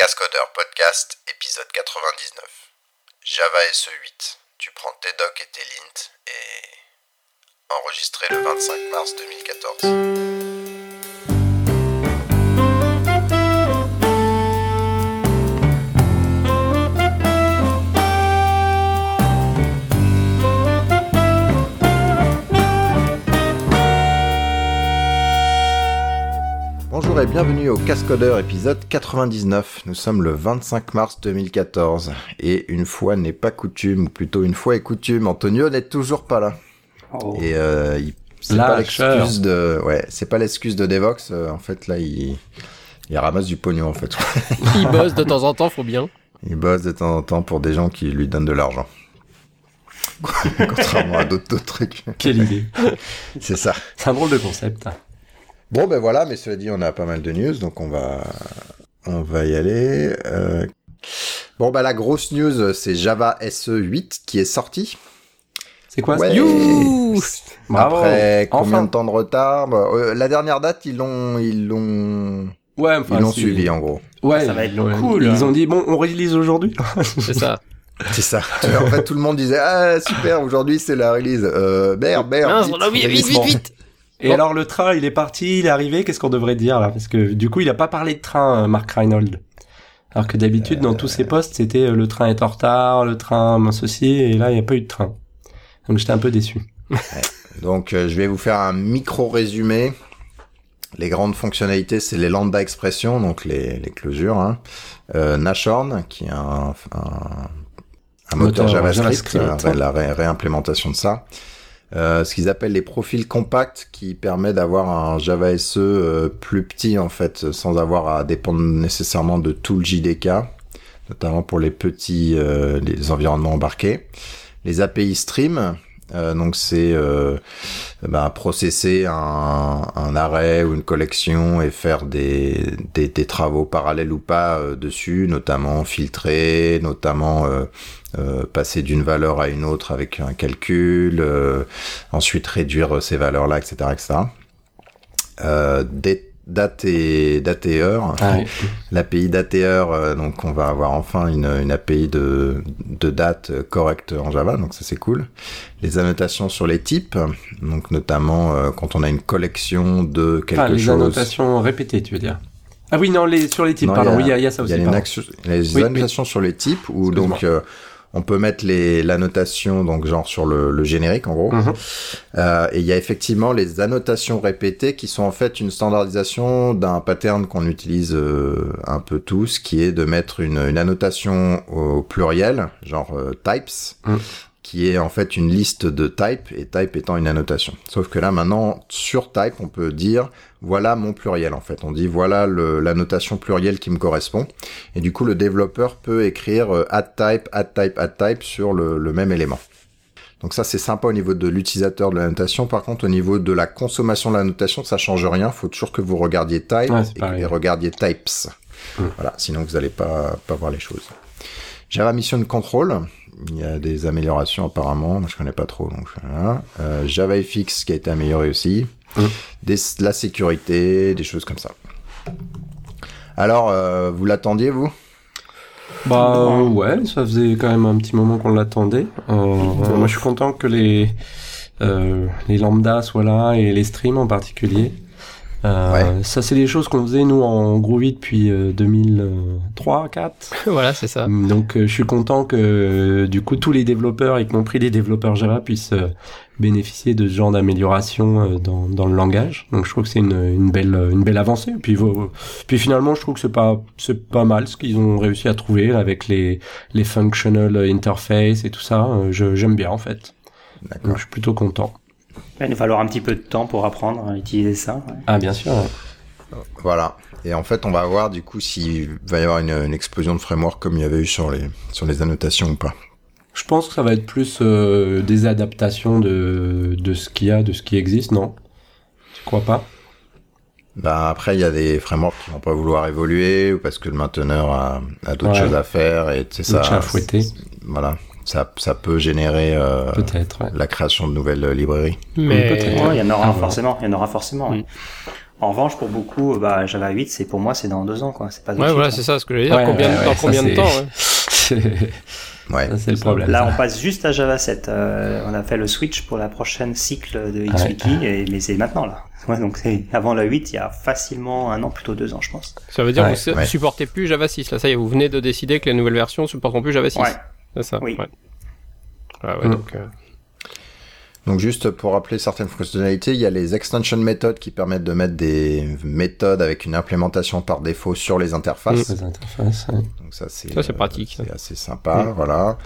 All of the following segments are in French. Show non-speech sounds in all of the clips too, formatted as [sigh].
Cascodeur Podcast, épisode 99. Java SE8. Tu prends tes docs et tes lints et... Enregistré le 25 mars 2014. Bienvenue au Cascodeur épisode 99. Nous sommes le 25 mars 2014 et une fois n'est pas coutume, ou plutôt une fois est coutume, Antonio n'est toujours pas là. Oh. Et euh, il- c'est pas l'excuse de, ouais, c'est pas l'excuse de Devox. euh, en fait, là, il, il ramasse du pognon en fait. [laughs] Il bosse de temps en temps, faut bien. Il bosse de temps en temps pour des gens qui lui donnent de l'argent. [laughs] Contrairement à d'autres d'autres trucs. Quelle idée. C'est ça. C'est un drôle de concept. Bon ben voilà, mais cela dit, on a pas mal de news, donc on va on va y aller. Euh, Bon bah la grosse news, c'est Java SE 8 qui est sorti. C'est quoi Ouais. ça Bravo. Après combien Enfin. de temps de retard Bah, euh, La dernière date, ils l'ont ils l'ont Ouais, enfin, ils l'ont suivi en gros. Ouais, Ça va être l'ont- cool. Ils ont dit bon, on release aujourd'hui. [laughs] C'est ça. C'est ça. en fait, tout le monde disait ah super, aujourd'hui c'est la release. Euh, merde, merde. Mince, vite, on a oublié, vite, vite, vite. Et alors le train, il est parti, il est arrivé. Qu'est-ce qu'on devrait dire là? Parce que du coup, il a pas parlé de train, euh, Mark Reinhold. Alors que d'habitude, dans tous ses posts, c'était euh, le train est en retard, le train ceci, et là, il n'y a pas eu de train. Donc j'étais un peu déçu. Donc, euh, je vais vous faire un micro résumé. Les grandes fonctionnalités, c'est les lambda expressions, donc les, les closures. Hein. Euh, Nashorn, qui est un, un, un moteur, Moteur JavaScript, JavaScript. euh, la ré- réimplémentation de ça. Euh, ce qu'ils appellent les profils compacts, qui permet d'avoir un Java SE euh, plus petit en fait, sans avoir à dépendre nécessairement de tout le JDK, notamment pour les petits euh, les environnements embarqués. Les API Stream, euh, donc c'est euh, bah, processer un, un arrêt ou une collection et faire des, des, des travaux parallèles ou pas dessus, notamment filtrer, notamment euh, euh, passer d'une valeur à une autre avec un calcul, euh, ensuite réduire ces valeurs-là, etc., etc. Euh, date et date et heure. Ah. L'API dateheure, euh, donc on va avoir enfin une, une API de, de date euh, correcte en Java, donc ça c'est cool. Les annotations sur les types, donc notamment euh, quand on a une collection de quelque Enfin, les chose. annotations répétées, tu veux dire Ah oui, non, les sur les types. Non, pardon, il y a- oui, il y, a- il y a ça Il y aussi. a les, les Oui, annotations sur les types où donc euh, on peut mettre les l'annotation donc genre sur le, le générique en gros. Mhm. Euh, et il y a effectivement les annotations répétées qui sont en fait une standardisation d'un pattern qu'on utilise euh, un peu tous, qui est de mettre une, une annotation au pluriel, genre euh, types, Mm. Qui est en fait une liste de types, et type étant une annotation. Sauf que là maintenant, sur type, on peut dire voilà mon pluriel en fait. On dit voilà le- l'annotation plurielle qui me correspond. Et du coup, le développeur peut écrire euh, add type, add type, add type sur le, le même élément. Donc ça, c'est sympa au niveau de l'utilisateur de la notation. Par contre, au niveau de la consommation de la notation, ça change rien. Faut toujours que vous regardiez type Ouais, et, pareil. et regardiez types. Voilà, sinon vous n'allez pas, pas voir les choses. Java Mission Control, il y a des améliorations apparemment. Moi, je connais pas trop, donc voilà. Euh, JavaFX qui a été amélioré aussi. Mm. Des, la sécurité, des choses comme ça. Alors, euh, vous l'attendiez, vous? Bah euh, ouais, ça faisait quand même un petit moment qu'on l'attendait. Euh, moi je suis content que les euh, les lambda soient là et les streams en particulier. Euh, Ouais. Ça c'est des choses qu'on faisait nous en Groovy depuis euh, 2003 4. [laughs] voilà, c'est ça. Donc euh, je suis content que euh, du coup tous les développeurs, y compris les développeurs Java, puissent euh, bénéficier de ce genre d'amélioration euh, dans, dans le langage. Donc je trouve que c'est une, une belle une belle avancée. Puis puis finalement je trouve que c'est pas c'est pas mal ce qu'ils ont réussi à trouver avec les les functional interface et tout ça. Euh, je j'aime bien en fait. Donc je suis plutôt content. Il va nous falloir un petit peu de temps pour apprendre à utiliser ça. ouais. Ah bien sûr. Voilà. Et en fait, on va voir du coup s'il va y avoir une, une explosion de framework comme il y avait eu sur les, sur les annotations ou pas. Je pense que ça va être plus euh, des adaptations de de ce qu'il y a, de ce qui existe, non? Tu crois pas? Bah, après, il y a des frameworks qui vont pas vouloir évoluer ou parce que le mainteneur a, a d'autres Ouais. choses à faire et tu sais, Ou ça. à fouetter. Voilà. Ça, ça peut générer euh, Peut-être. Ouais. la création de nouvelles euh, librairies. Mais peut-être. Ouais, il y en aura Ah, forcément. Il y en aura forcément. ouais. Mm. En revanche, pour beaucoup, bah, Java 8, c'est pour moi, c'est dans deux ans, quoi. C'est pas Ouais, voilà, c'est ça ce que j'allais dire. Ouais, combien, ouais, ouais, dans ça, combien de temps ouais [laughs] C'est Ouais. ça, c'est le problème. Là, on passe juste à Java 7. Euh, on a fait le switch pour la prochaine cycle de XWiki, et, mais c'est maintenant, là. [laughs] Ouais, donc avant la 8, il y a facilement un an, plutôt deux ans, je pense. Ça veut dire Ouais, que vous ouais. supportez plus Java 6. Là, ça y est, vous venez de décider que les nouvelles versions supporteront plus Java 6. C'est ça. Oui. Ouais. Ah ouais, Mm. donc. euh, Donc juste pour rappeler certaines fonctionnalités, il y a les extension méthodes qui permettent de mettre des méthodes avec une implémentation par défaut sur les interfaces. Les interfaces, ouais. Donc ça c'est euh, pratique, c'est assez sympa, voilà.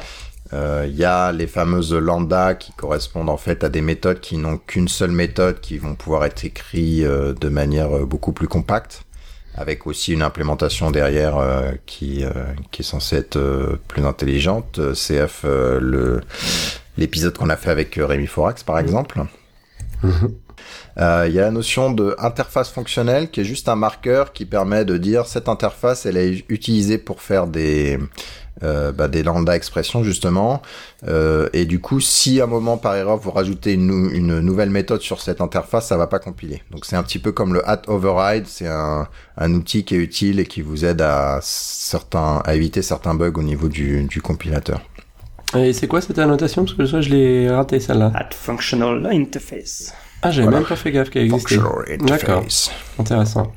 Euh, Il y a les fameuses lambda qui correspondent en fait à des méthodes qui n'ont qu'une seule méthode, qui vont pouvoir être écrites euh, de manière euh, beaucoup plus compacte, avec aussi une implémentation derrière euh, qui euh, qui est censée être euh, plus intelligente. Euh, CF euh, le l'épisode qu'on a fait avec euh, Rémi Forax par exemple. Mhm. Il y a la notion de interface fonctionnelle qui est juste un marqueur qui permet de dire cette interface elle est utilisée pour faire des euh, bah, des lambda expressions justement Euh, et du coup si à un moment par erreur vous rajoutez une, nou- une nouvelle méthode sur cette interface ça va pas compiler donc c'est un petit peu comme le at override c'est un, un outil qui est utile et qui vous aide à certains à éviter certains bugs au niveau du, du compilateur Et c'est quoi cette annotation? Parce que ça, je l'ai raté celle-là. At Functional Interface. Ah, j'avais Voilà. même pas fait gaffe qu'elle existait. Interface Intéressant.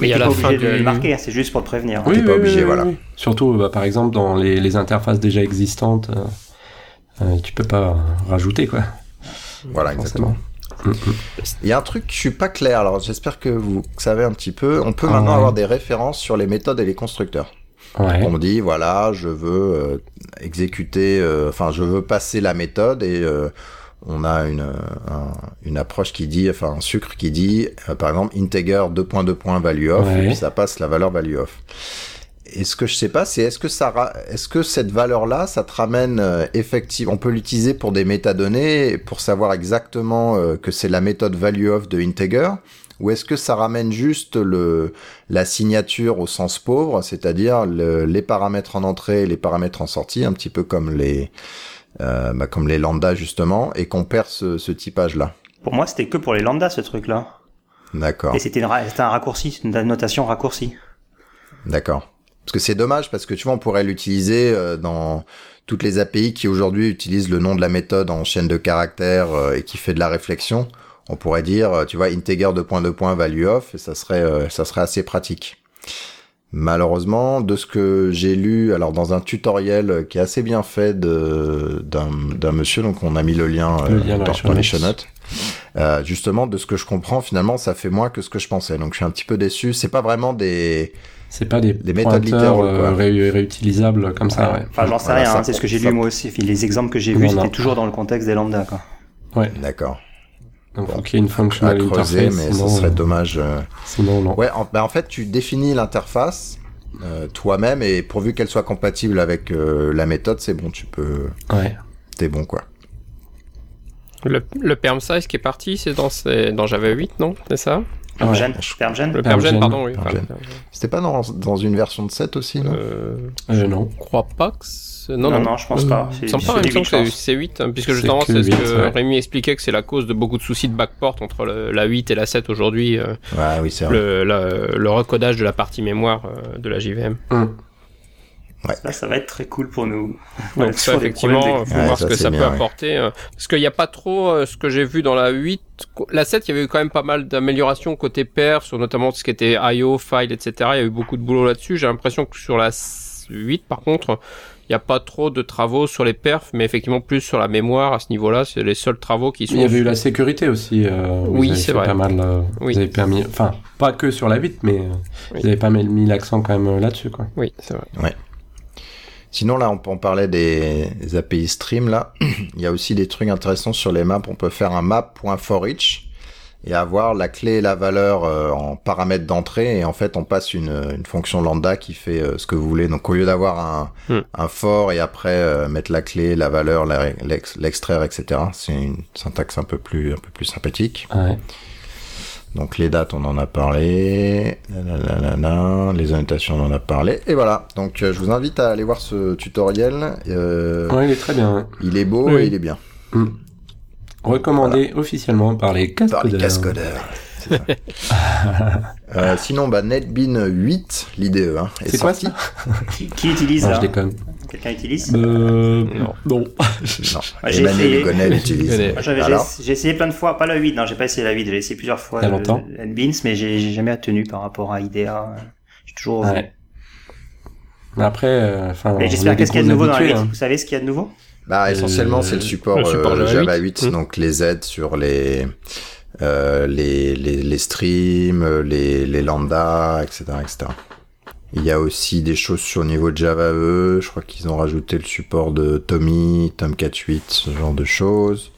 Mais il y a T'es la pas fin obligé de du. le marquer, hein, c'est juste pour te prévenir. T'es pas obligé, voilà. Surtout, bah, par exemple, dans les, les interfaces déjà existantes, euh, euh, tu peux pas rajouter, quoi. voilà exactement Forcément. Il y a un truc que je suis pas clair, alors j'espère que vous savez un petit peu. On peut Ah maintenant ouais. avoir des références sur les méthodes et les constructeurs. Ouais. On me dit, voilà, je veux euh, exécuter, euh, enfin, je veux passer la méthode et euh, on a une, un- une approche qui dit, enfin, un sucre qui dit, euh, par exemple, integer 2.2. value of, Ouais. et puis ça passe la valeur value of. Et ce que je sais pas, c'est est-ce que ça, est-ce que cette valeur-là, ça te ramène euh, effectivement, on peut l'utiliser pour des métadonnées pour savoir exactement euh, que c'est la méthode value of de integer, ou est-ce que ça ramène juste le la signature au sens pauvre, c'est-à-dire le- les paramètres en entrée et les paramètres en sortie, un petit peu comme les euh, bah, comme les lambda justement, et qu'on perd ce, ce typage-là. Pour moi, c'était que pour les lambda, ce truc-là. D'accord, Et c'était une ra- c'était un raccourci, une notation raccourci. d'accord. Parce que c'est dommage parce que tu vois, on pourrait l'utiliser euh, dans toutes les API qui aujourd'hui utilisent le nom de la méthode en chaîne de caractères euh, et qui fait de la réflexion. On pourrait dire, euh, tu vois, integer 2.2 value of et ça serait euh, ça serait assez pratique. Malheureusement, de ce que j'ai lu, alors dans un tutoriel qui est assez bien fait de d'un d'un monsieur, donc on a mis le lien, Le euh, lien dans dans, les show dans notes. Euh, justement, de ce que je comprends, finalement, ça fait moins que ce que je pensais. Donc je suis un petit peu déçu. C'est pas vraiment des C'est pas des, Des méthodes euh, ré- réutilisables comme ça, ouais. Enfin, j'en sais Voilà, rien, hein, c'est ce que j'ai ça- lu moi aussi. Les exemples que j'ai vus, c'était toujours dans le contexte des lambda, quoi. Ouais. D'accord. Donc, Bon. faut qu'il y ait une À functional creuser, interface. mais sinon, ce serait euh, dommage. euh. sinon, non. Ouais, en, bah, en fait, tu définis l'interface euh, toi-même et pourvu qu'elle soit compatible avec euh, la méthode, c'est bon, tu peux, Ouais. t'es bon quoi. Le, le perm size qui est parti, c'est dans, dans Java 8, non? C'est ça? Permgen, Permgen Le Permgen, permgen, pardon, oui. C'était pas dans, dans une version de 7 aussi, non euh, non. je crois pas que c'est... Non, Non, non, non. je pense pas. C'est pas, c'est pense. c'est 8, hein, puisque justement, que c'est ce 8, que ouais. Rémi expliquait que c'est la cause de beaucoup de soucis de backport entre le- la 8 et la 7 aujourd'hui, euh, Ouais, oui, c'est vrai. le, la- le recodage de la partie mémoire euh, de la JVM. Hum. Là, ça va être très cool pour nous. Donc ça, effectivement, problèmes faut Ouais, voir ça, ce que ça bien, peut ouais. apporter. euh, parce qu'il n'y a pas trop euh, ce que j'ai vu dans la 8. La 7, il y avait eu quand même pas mal d'améliorations côté perf, sur notamment ce qui était IO, file, etc. Il y a eu beaucoup de boulot là-dessus. J'ai l'impression que sur la 8, par contre, il n'y a pas trop de travaux sur les perfs, mais effectivement plus sur la mémoire à ce niveau-là. C'est les seuls travaux qui sont... Il y avait eu la sécurité aussi. euh, Oui, c'est vrai. Pas mal. euh, Oui. Vous avez permis. Enfin, pas que sur la 8, mais euh, Oui. vous avez pas mal mis l'accent quand même là-dessus, quoi. Oui, c'est vrai. Sinon, là, on, on parlait des, des API stream, là. [clears throat] Il y a aussi des trucs intéressants sur les maps. On peut faire un map.forEach et avoir la clé et la valeur euh, en paramètres d'entrée. Et en fait, on passe une, une fonction lambda qui fait euh, ce que vous voulez. Donc, au lieu d'avoir un, Hmm. un for et après euh, mettre la clé, la valeur, l'extraire, etc., c'est une syntaxe un peu plus, un peu plus sympathique. Ouais. Donc les dates, on en a parlé. Les annotations, on en a parlé. Et voilà. Donc euh, je vous invite à aller voir ce tutoriel. Euh, Ouais, il est très bien. hein. Il est beau Oui. et il est bien. Recommandé officiellement par les Par les cascodeurs. [laughs] euh, sinon, bah, NetBean 8, l'IDE, hein, est, C'est quoi sorti. Qui, qui utilise Non, là je déconne. Quelqu'un utilise Euh, Non. non. [laughs] non, Ouais, j'ai essayé. L'utilise. J'ai essayé plein de fois, pas la 8, non, j'ai pas essayé la 8, j'ai essayé plusieurs fois le- le NBeans, mais j'ai jamais tenu par rapport à IDEA. J'ai toujours. Ouais. Mais après, euh, enfin. J'espère est qu'est-ce qu'il y a de nouveau dans la habitués, 8 hein. Vous savez ce qu'il y a de nouveau? Bah, essentiellement, Euh, c'est le support, le support euh, Java Java 8. 8, Mm. donc les aides sur les, euh, les, les, les streams, les, les lambda, etc., etc. Il y a aussi des choses sur le niveau de Java E. Je crois qu'ils ont rajouté le support de Tommy, Tomcat 8, ce genre de choses.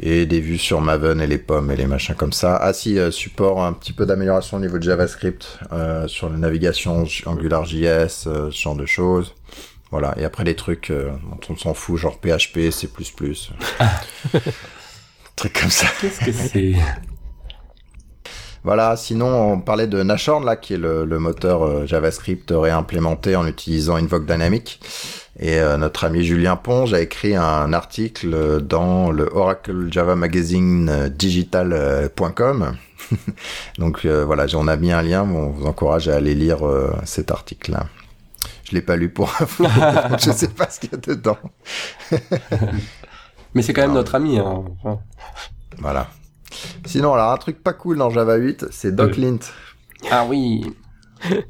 Et des vues sur Maven et les pommes et les machins comme ça. Ah si, euh, support un petit peu d'amélioration au niveau de JavaScript euh, sur la navigation AngularJS, euh, ce genre de choses. Voilà. Et après les trucs euh, dont on s'en fout, genre PHP, C++. [laughs] trucs comme ça. Qu'est-ce que c'est? Voilà, sinon on parlait de Nashorn là, qui est le, le moteur euh, JavaScript réimplémenté en utilisant Invoke Dynamic. Et euh, notre ami Julien Ponge a écrit un article euh, dans le Oracle Java Magazine euh, digital.com. [laughs] Donc euh, voilà, on a mis un lien, on vous encourage à aller lire euh, cet article-là. Je l'ai pas lu pour [laughs] info, je sais pas ce qu'il y a dedans. [laughs] Mais c'est quand même notre ami. Hein. Voilà. Sinon, alors un truc pas cool dans Java 8, c'est DocLint. Ah oui.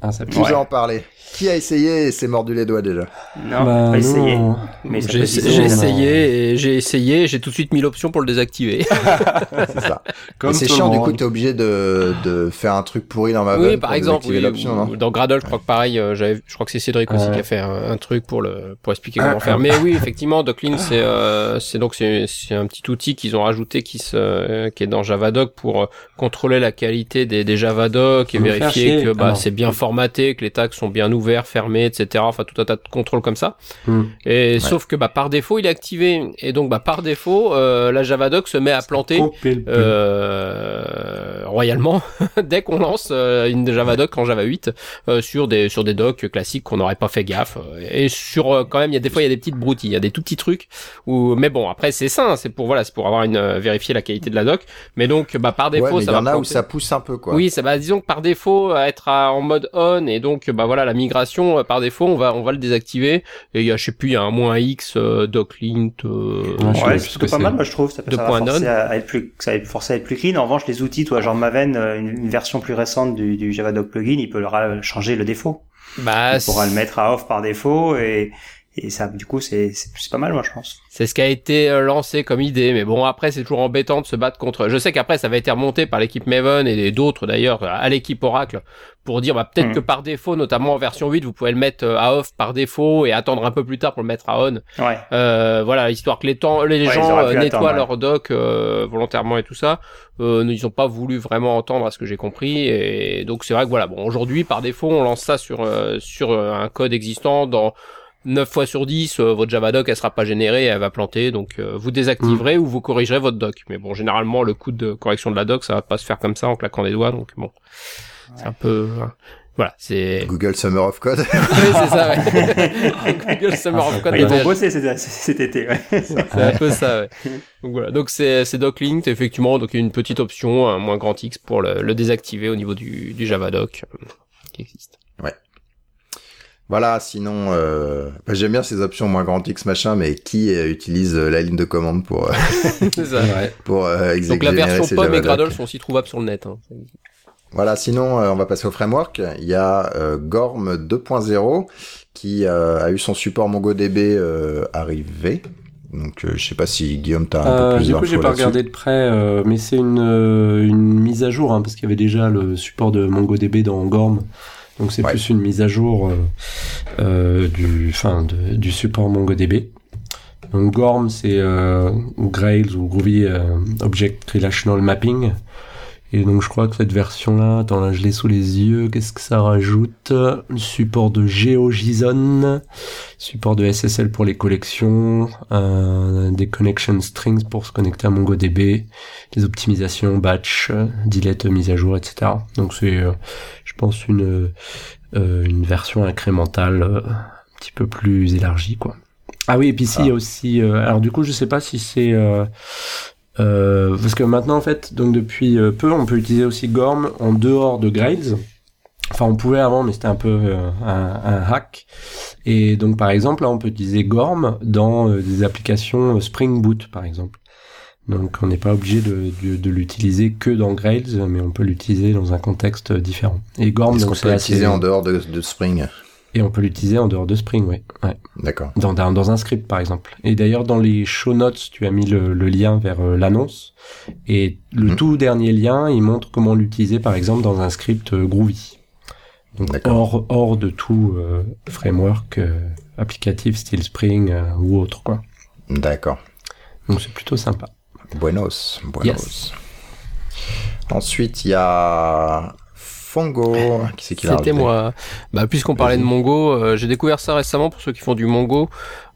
Ah, ça veut en parler? Qui a essayé et s'est mordu les doigts déjà? Non, Bah, pas essayé. non. Mais ça J'ai essayé et j'ai essayé, et j'ai tout de suite mis l'option pour le désactiver. [laughs] C'est ça. [laughs] C'est chiant, du coup, t'es obligé de, de faire un truc pourri dans ma oui, par exemple, oui, non ou- dans Gradle, je crois que pareil, euh, j'avais, je crois que c'est Cédric aussi qui a fait un, un truc pour le, pour expliquer Ah, comment faire. ah. Mais oui, effectivement, Docklin, c'est, euh, c'est donc c'est, c'est un petit outil qu'ils ont rajouté qui se, euh, qui est dans Javadoc pour euh, contrôler la qualité des, des Javadoc et vérifier que bah Alors. c'est bien formaté, que les tags sont bien ouverts, fermés, etc. Enfin tout un tas de contrôles comme ça. Hmm. Et sauf que bah par défaut il est activé et donc bah par défaut euh, la Javadoc se met à planter euh, royalement [laughs] dès qu'on lance euh, une Javadoc en Java 8 euh, sur des sur des docs classiques qu'on n'aurait pas fait gaffe euh, et sur quand même il y a des fois il y a des petites broutilles il y a des tout petits trucs où mais bon après c'est ça hein, c'est pour voilà c'est pour avoir une vérifier la qualité de la doc mais donc bah par défaut Ouais, mais il ça y va en a où ça pousse un peu, quoi. Oui, ça va. Disons que par défaut, être à- en mode on et donc bah voilà la migration euh, par défaut, on va on va le désactiver. Et il y a je sais plus, il y a un moins x euh, doclint. euh, Ouais, Ouais, c'est plutôt pas mal, moi je trouve. Ça, ça va forcer à, à être plus, ça va forcer à être plus clean. En revanche, les outils, toi, genre Maven, euh, une, version plus récente du, du Javadoc plugin, il peut le ra- changer le défaut. bah il pourra le mettre à off par défaut et, et ça, du coup, c'est, c'est pas mal, moi, je pense. C'est ce qui a été euh, lancé comme idée, mais bon après c'est toujours embêtant de se battre contre. Je sais qu'après ça va été remonté par l'équipe Maven et d'autres d'ailleurs à l'équipe Oracle pour dire bah peut-être Hmm. que par défaut, notamment en version 8, vous pouvez le mettre euh, à off par défaut et attendre un peu plus tard pour le mettre à on. Ouais. Euh, voilà, histoire que les temps, les Ouais, gens euh, nettoient attendre, ouais. leur doc euh, volontairement et tout ça. Euh, ils ont pas voulu vraiment entendre à ce que j'ai compris et donc c'est vrai que voilà, bon aujourd'hui par défaut on lance ça sur euh, sur un code existant dans 9 fois sur 10, euh, votre Javadoc elle sera pas générée, elle va planter, donc euh, vous désactiverez ou vous corrigerez votre doc. Mais bon, généralement le coût de correction de la doc, ça va pas se faire comme ça en claquant des doigts, donc bon, c'est un peu, hein. voilà, c'est, Google Summer of Code. [laughs] oui c'est ça. Ouais. [laughs] Google Summer of Code Ils vont bosser cet, cet été, ouais. [laughs] c'est un peu ça, ouais. Donc voilà. Donc c'est, c'est doclinked, effectivement. Donc il y a une petite option, un moins grand X pour le, le désactiver au niveau du, du Javadoc euh, qui existe. Voilà, sinon, euh, bah, j'aime bien ces options moins grand X machin, mais qui euh, utilise euh, la ligne de commande pour, euh, [laughs] ça. Ouais. [laughs] pour euh, Donc la version ses POM et. Gradle sont aussi trouvables sur le net. Hein. Voilà, sinon, euh, on va passer au framework. Il y a euh, Gorm 2.0 qui euh, a eu son support MongoDB euh, arrivé. Donc, euh, je sais pas si Guillaume t'as un peu plus du coup, j'ai pas regardé de près, euh, mais c'est une, euh, une mise à jour, hein, parce qu'il y avait déjà le support de MongoDB dans Gorm. Donc c'est Ouais. plus une mise à jour euh, euh, du, de- du support MongoDB. Donc Gorm, c'est euh, Grails ou Groovy euh, Object Relational Mapping. Et donc je crois que cette version-là, attends là je l'ai sous les yeux, qu'est-ce que ça rajoute? Support de GeoJSON, support de SSL pour les collections, euh, des connection strings pour se connecter à MongoDB, des optimisations, batch, delete, mise à jour, etc. Donc c'est, euh, je pense, une, euh, une version incrémentale euh, un petit peu plus élargie, quoi. Ah oui, et puis ici, il y a aussi... euh, alors du coup, je sais pas si c'est... euh, parce que maintenant, en fait, donc depuis euh, peu, on peut utiliser aussi Gorm en dehors de Grails. Enfin, on pouvait avant, mais c'était un peu euh, un, un, hack. Et donc, par exemple, là, on peut utiliser Gorm dans euh, des applications Spring Boot, par exemple. Donc, on n'est pas obligé de, de, de l'utiliser que dans Grails, mais on peut l'utiliser dans un contexte différent. Et Gorm, donc, c'est l'utiliser en dehors de, de Spring? Et on peut l'utiliser en dehors de Spring, oui. Ouais. D'accord. Dans, dans, dans, un script, par exemple. Et d'ailleurs, dans les show notes, tu as mis le, le lien vers euh, l'annonce. Et le mmh. tout dernier lien, il montre comment l'utiliser, par exemple, dans un script euh, Groovy. Donc hors, hors de tout euh, framework applicatif style Spring ou autre, quoi. D'accord. Donc c'est plutôt sympa. Buenos. Buenos. Yes. Ensuite, il y a Fongo. Qui c'est qui C'était moi. Bah, puisqu'on parlait de Mongo, euh, j'ai découvert ça récemment pour ceux qui font du Mongo.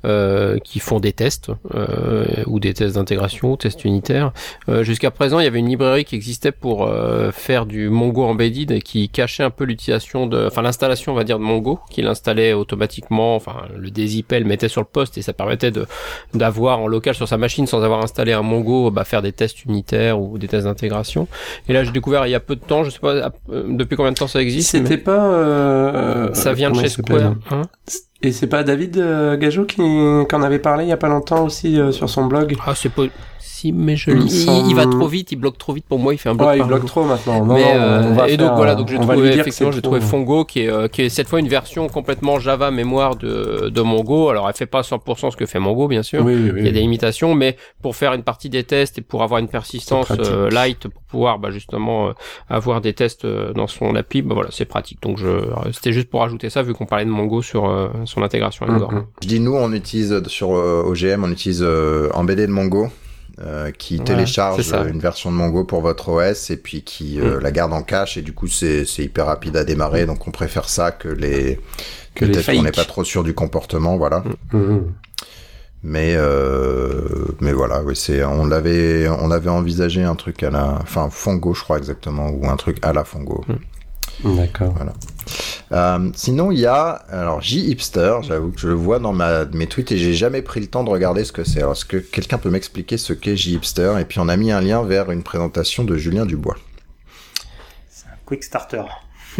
Euh, qui font des tests euh, ou des tests d'intégration, tests unitaires. Euh, Jusqu'à présent, il y avait une librairie qui existait pour euh, faire du Mongo embedded et qui cachait un peu l'utilisation de, enfin l'installation, on va dire, de Mongo, qui l'installait automatiquement, enfin le DZIP le mettait sur le poste et ça permettait de d'avoir en local sur sa machine sans avoir installé un Mongo, bah, faire des tests unitaires ou des tests d'intégration. Et là, j'ai découvert il y a peu de temps, je sais pas depuis combien de temps ça existe. C'était pas. ça vient de chez Square. Hein et c'est pas David euh, qui en avait parlé il y a pas longtemps aussi euh, sur son blog? Ah, c'est pas si, mais je il, il, il, va trop vite, il bloque trop vite pour moi, il fait un bloc. Ouais, il bloque trop maintenant. Non, mais, non, euh, et donc voilà, donc j'ai trouvé effectivement, j'ai trouvé Fongo qui est, euh, qui est cette fois une version complètement Java mémoire de, de Mongo. Alors elle fait pas 100% ce que fait Mongo, bien sûr. Oui, oui, oui, il y a des limitations, mais pour faire une partie des tests et pour avoir une persistance euh, light, pour pouvoir bah, justement euh, avoir des tests dans son API, bah voilà, c'est pratique. Donc je, c'était juste pour ajouter ça vu qu'on parlait de Mongo sur son intégration avec mm -hmm. Je dis nous, on utilise sur OGM, on utilise embedded Mongo. Euh, qui ouais, télécharge une version de Mongo pour votre OS et puis qui euh, mm. la garde en cache et du coup c'est hyper rapide à démarrer. Donc on préfère ça que les que, que peut-être qu'on n'est pas trop sûr du comportement voilà. Mm. Mm. mais euh, mais voilà oui c'est on l'avait on avait envisagé un truc à la enfin Fongo je crois exactement ou un truc à la Fongo. D'accord. Voilà euh, sinon, il y a alors J Hipster. J'avoue que je le vois dans ma, mes tweets et j'ai jamais pris le temps de regarder ce que c'est. Alors, est-ce que quelqu'un peut m'expliquer ce qu'est J Hipster Et puis, on a mis un lien vers une présentation de Julien Dubois. C'est un quick starter. [laughs]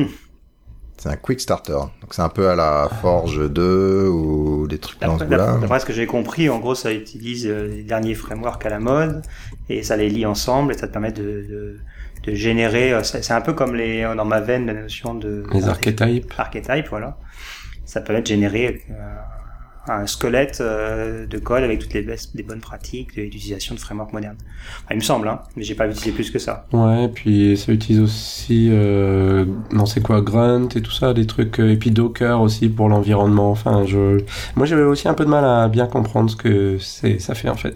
c'est un quick starter. Donc, c'est un peu à la Forge 2 ou des trucs dans ce goût-là. D'après ce que j'ai compris, en gros, ça utilise les derniers frameworks à la mode et ça les lie ensemble et ça te permet de, de de générer. C'est un peu comme les dans ma veine la notion de les archétypes. Archétypes, voilà. Ça permet de générer euh, un squelette euh, de code avec toutes les, les bonnes pratiques d'utilisation de framework moderne. Enfin, il me semble, hein, mais j'ai pas utilisé plus que ça. Ouais, et puis ça utilise aussi, euh, non c'est quoi, Grunt et tout ça, des trucs, et puis Docker aussi pour l'environnement. Enfin, je, moi j'avais aussi un peu de mal à bien comprendre ce que c'est, ça fait en fait.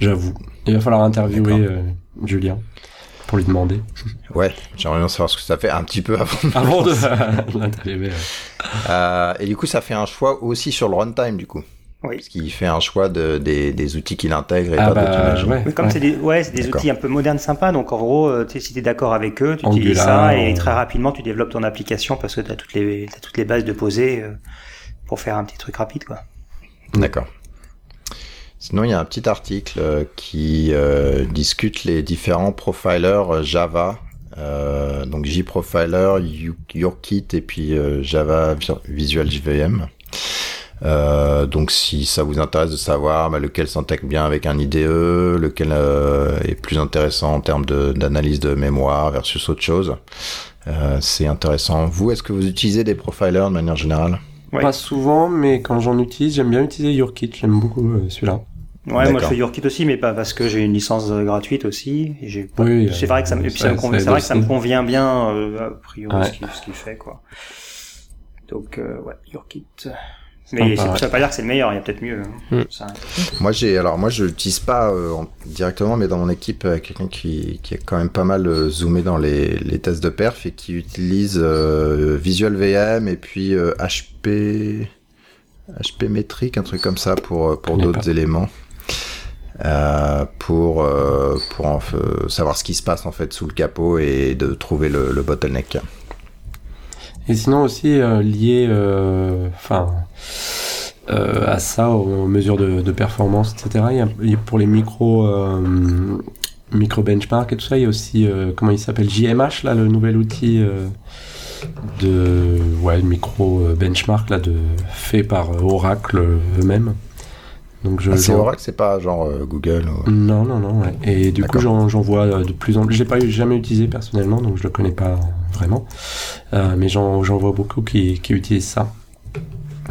J'avoue. Il va falloir interviewer Julien pour lui demander. Ouais, j'aimerais bien savoir ce que ça fait un petit peu avant de, avant de [laughs] euh, Et du coup, ça fait un choix aussi sur le runtime, du coup. Oui. Parce qu'il fait un choix de, des, des outils qu'il intègre et ah pas bah, d'autres. Ouais, comme ouais. c'est des, ouais, des outils un peu modernes, sympas. Donc en gros, euh, si tu es d'accord avec eux, tu utilises ça et très rapidement tu développes ton application parce que tu as toutes les, as toutes les bases de poser euh, pour faire un petit truc rapide, quoi. D'accord. Sinon, il y a un petit article euh, qui euh, discute les différents profilers Java. Euh, donc JProfiler, YourKit et puis euh, Java Visual JVM. Euh, donc si ça vous intéresse de savoir bah, lequel s'intègre bien avec un IDE, lequel euh, est plus intéressant en termes d'analyse de, de, mémoire versus autre chose, euh, c'est intéressant. Vous, est-ce que vous utilisez des profilers de manière générale? Ouais. Pas souvent, mais quand j'en utilise, j'aime bien utiliser YourKit. J'aime beaucoup euh, celui-là. Ouais, moi je fais YourKit aussi, mais pas parce que j'ai une licence gratuite aussi. Et pas... oui, c'est vrai que ça me, ça me convient, c'est vrai que ça me convient bien euh, a priori ouais. ce qu'il qu fait quoi. Donc euh, ouais, YourKit. Mais ça veut pas dire que c'est le meilleur, il y a peut-être mieux. Mm. Ça... Moi j'ai alors moi je l'utilise pas euh, directement mais dans mon équipe euh, quelqu'un qui qui est quand même pas mal euh, zoomé dans les les tests de perf et qui utilise euh, Visual VM et puis HP HP métrique un truc comme ça pour pour d'autres éléments. Euh, pour euh, pour en, savoir ce qui se passe en fait sous le capot et de trouver le, le bottleneck. Et sinon aussi euh, lié, enfin à ça, aux, mesures de, performance, etc. Il y a, pour les micro micro benchmark et tout ça, il y a aussi comment il s'appelle JMH là, le nouvel outil de micro benchmark là de fait par Oracle eux-mêmes. Donc je, ah, c'est Oracle, c'est pas genre euh, Google Non, non, non. Et du coup, j'en, vois euh, de plus en plus. Je l'ai pas jamais utilisé personnellement, donc je le connais pas vraiment. Euh, mais j'en, vois beaucoup qui, qui, utilisent ça.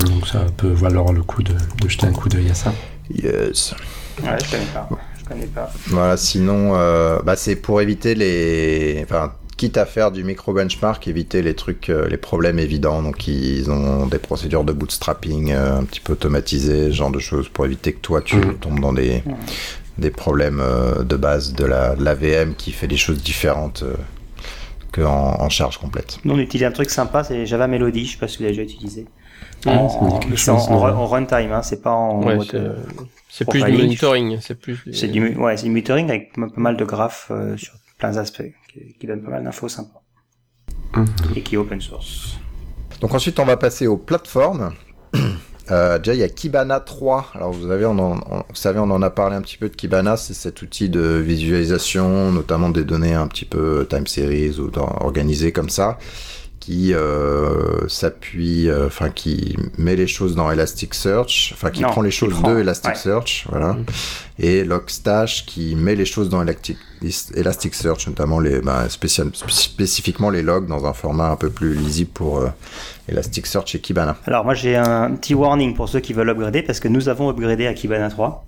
Donc ça peut valoir le coup de, de jeter un coup d'œil à ça. Yes. Ouais, je connais pas. Je connais pas. Voilà, sinon, bah, c'est pour éviter les. Enfin, quitte à faire du micro benchmark, éviter les trucs, euh, les problèmes évidents. Donc ils ont des procédures de bootstrapping euh, un petit peu automatisées, ce genre de choses pour éviter que toi tu mm. tombes dans des des problèmes euh, de base de la, la, VM qui fait des choses différentes qu'en en charge complète. Nous on utilise un truc sympa, c'est Java Melody. Je sais pas si vous l'avez déjà utilisé. Ah, en, runtime, hein, c'est pas en c'est plus du monitoring, c'est plus. C'est du, ouais, c'est du monitoring avec pas mal de graphes sur plein d'aspects qui, donne pas mal d'infos sympas. Mhm. Et qui est open source. Donc ensuite, on va passer aux plateformes. [clears throat] Euh, déjà, il y a Kibana 3. Alors, vous, avez, on en, vous savez, on en a parlé un petit peu de Kibana. C'est cet outil de visualisation, notamment des données un petit peu time series ou organisées comme ça qui euh, s'appuie, euh, enfin qui met les choses dans Elasticsearch, enfin qui prend les choses de Elasticsearch, voilà, mm. et Logstash qui met les choses dans Elasticsearch, notamment les, ben, spécifiquement les logs dans un format un peu plus lisible pour euh, Elasticsearch et Kibana. Alors moi j'ai un petit warning pour ceux qui veulent upgrader parce que nous avons upgradé à Kibana 3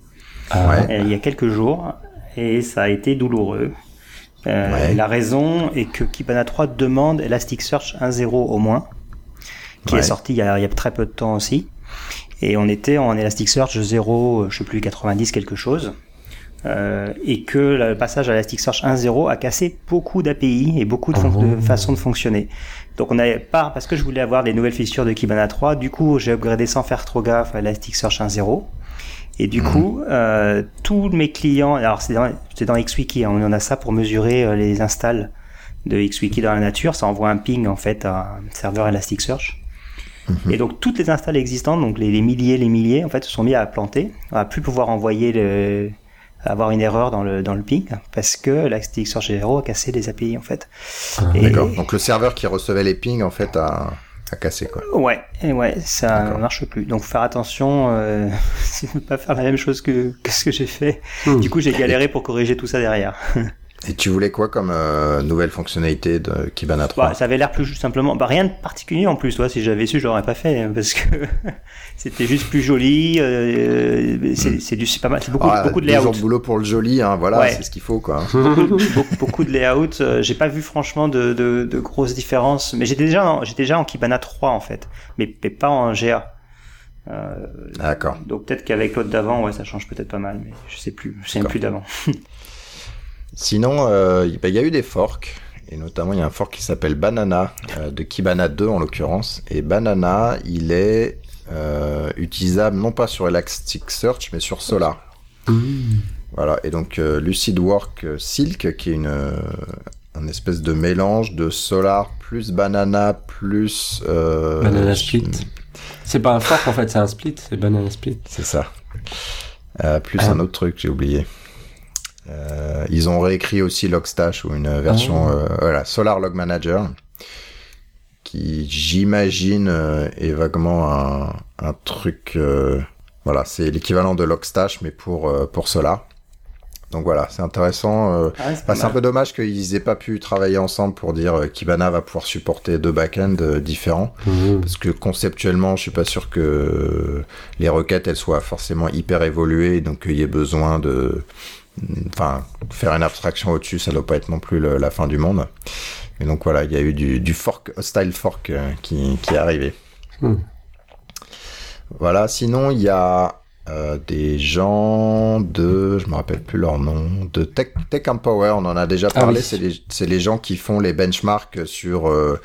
ah il y a quelques jours et ça a été douloureux. Euh, la raison est que Kibana 3 demande Elasticsearch 1.0 au moins, qui est sorti il y, a, il y, a, très peu de temps aussi. Et on était en Elasticsearch 0, je sais plus, 90 quelque chose. Euh, et que le passage à Elasticsearch 1.0 a cassé beaucoup d'API et beaucoup de, oh. de, façons de fonctionner. Donc on n'avait pas, parce que je voulais avoir les nouvelles features de Kibana 3, du coup j'ai upgradé sans faire trop gaffe à Elasticsearch 1.0. Et du mhm. coup, euh, tous mes clients, alors c'est dans, dans, XWiki, hein, on en a ça pour mesurer euh, les installs de XWiki dans la nature, ça envoie un ping en fait à un serveur Elasticsearch. Mhm. Et donc toutes les installs existantes, donc les, milliers, les milliers, en fait, se sont mis à planter, à plus pouvoir envoyer le, avoir une erreur dans le dans le ping parce que Elasticsearch 0 a cassé les API en fait. Ah, D'accord. Donc le serveur qui recevait les pings en fait a à casser quoi. Ouais, et ouais, ça marche plus. Donc faire attention, euh, [laughs] ne pas faire la même chose que, que ce que j'ai fait. Hmm. Du coup, j'ai galéré [laughs] pour corriger tout ça derrière. [laughs] Et tu voulais quoi comme euh, nouvelle fonctionnalité de Kibana 3 bah, Ça avait l'air plus simplement, bah, rien de particulier en plus. Toi, si j'avais su, j'aurais pas fait hein, parce que [laughs] c'était juste plus joli. Euh, c'est du, c'est pas mal, c'est beaucoup, ah, beaucoup de layout. de boulot pour le joli, hein, voilà, c'est ce qu'il faut quoi. [laughs] beaucoup, beaucoup, de layout. Euh, j'ai pas vu franchement de, de, de grosses différences, mais j'étais déjà, j'étais déjà en Kibana 3 en fait, mais, pas en GA. Euh, D'accord. Donc peut-être qu'avec l'autre d'avant, ouais, ça change peut-être pas mal, mais je sais plus, je sais plus d'avant. [laughs] Sinon, euh, bah, il y a eu des forks. Et notamment, il y a un fork qui s'appelle Banana, euh, de Kibana 2 en l'occurrence. Et Banana, il est euh, utilisable non pas sur Elasticsearch, mais sur Solar. Mmh. Voilà, et donc LucidWork Silk, qui est une, un espèce de mélange de Solar plus Banana plus... banana Split. C'est pas un fork en fait, c'est un split, c'est Banana Split. C'est ça. plus ah. un autre truc, j'ai oublié. Euh, ils ont réécrit aussi Logstash ou une version, euh, voilà, Solar Log Manager, qui j'imagine euh, est vaguement un, un truc, voilà, c'est l'équivalent de Logstash mais pour pour Solar. Donc voilà, c'est intéressant. Ah bah, c'est un peu dommage qu'ils aient pas pu travailler ensemble pour dire Kibana va pouvoir supporter deux backends différents. Mmh. Parce que conceptuellement, je suis pas sûr que les requêtes elles soient forcément hyper évoluées, donc qu'il y ait besoin de enfin, faire une abstraction au-dessus, ça doit pas être non plus la fin du monde. Et donc voilà, il y a eu du, fork, style fork euh, qui, qui est arrivé. Hmm. Voilà, sinon il y a euh, des gens de, je me rappelle plus leur nom, de Tech, Tech Empower, on en a déjà ah parlé, c'est les, les, gens qui font les benchmarks sur euh,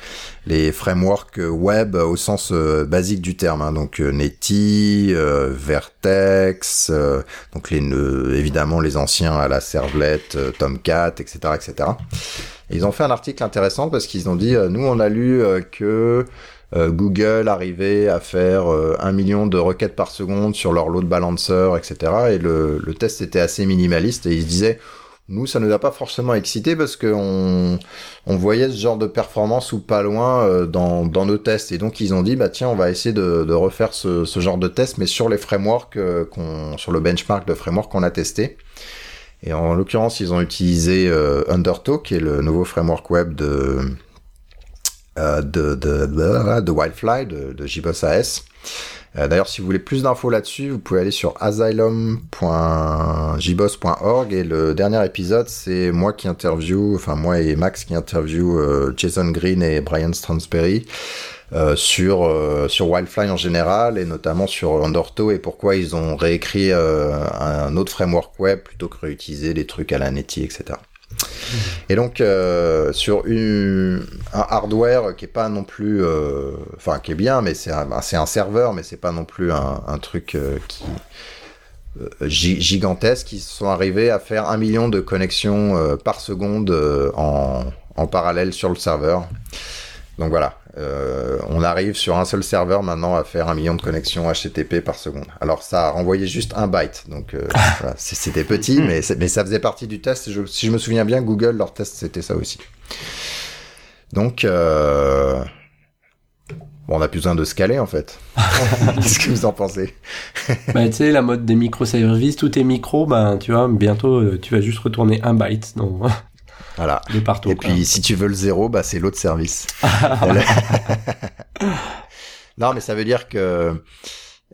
les frameworks web au sens euh, basique du terme, hein. donc Netty, Vertex, donc les, évidemment les anciens à la servlette, Tomcat, etc., etc. ils ont fait un article intéressant parce qu'ils ont dit, nous on a lu que Google arrivait à faire un million de requêtes par seconde sur leur load balancer, etc. Et le, le test était assez minimaliste et ils se disaient nous, ça nous a pas forcément excité parce qu'on on voyait ce genre de performance ou pas loin euh, dans, dans nos tests. Et donc, ils ont dit, bah tiens, on va essayer de, de refaire ce, ce genre de test, mais sur les frameworks, euh, qu'on, sur le benchmark de framework qu'on a testé. Et en l'occurrence, ils ont utilisé euh, Undertow, qui est le nouveau framework web de, euh, de, de, de, de, Wildfly, de, de AS. Euh, d'ailleurs, si vous voulez plus d'infos là-dessus, vous pouvez aller sur asylum.jboss.org et le dernier épisode, c'est moi qui interview, enfin moi et Max qui interview euh, Jason Green et Brian Stransberry euh, sur sur Wildfly en général et notamment sur Undertow et pourquoi ils ont réécrit un autre framework web plutôt que réutiliser des trucs à la Netty, etc. Et donc euh, sur un hardware qui est pas non plus, euh, enfin qui est bien, mais c'est un, serveur, mais c'est pas non plus un, truc euh, qui euh, gigantesque. Ils sont arrivés à faire un million de connexions par seconde en parallèle sur le serveur. Donc voilà, euh, on arrive sur un seul serveur maintenant à faire un million de connexions HTTP par seconde. Alors ça a renvoyé juste un byte, donc euh, voilà, c'était petit, mais, mais ça faisait partie du test. Je, si je me souviens bien, Google, leur test, c'était ça aussi. Donc, euh... bon, on a plus besoin de scaler en fait. [laughs] Qu'est-ce que vous en pensez? Bah, Tu sais, la mode des microservices, tout est micro, ben, tu vois, bientôt euh, tu vas juste retourner un byte dans, voilà. De partout. Et puis, si tu veux le zéro, bah, c'est l'autre service. [laughs] [laughs] non, mais ça veut dire que,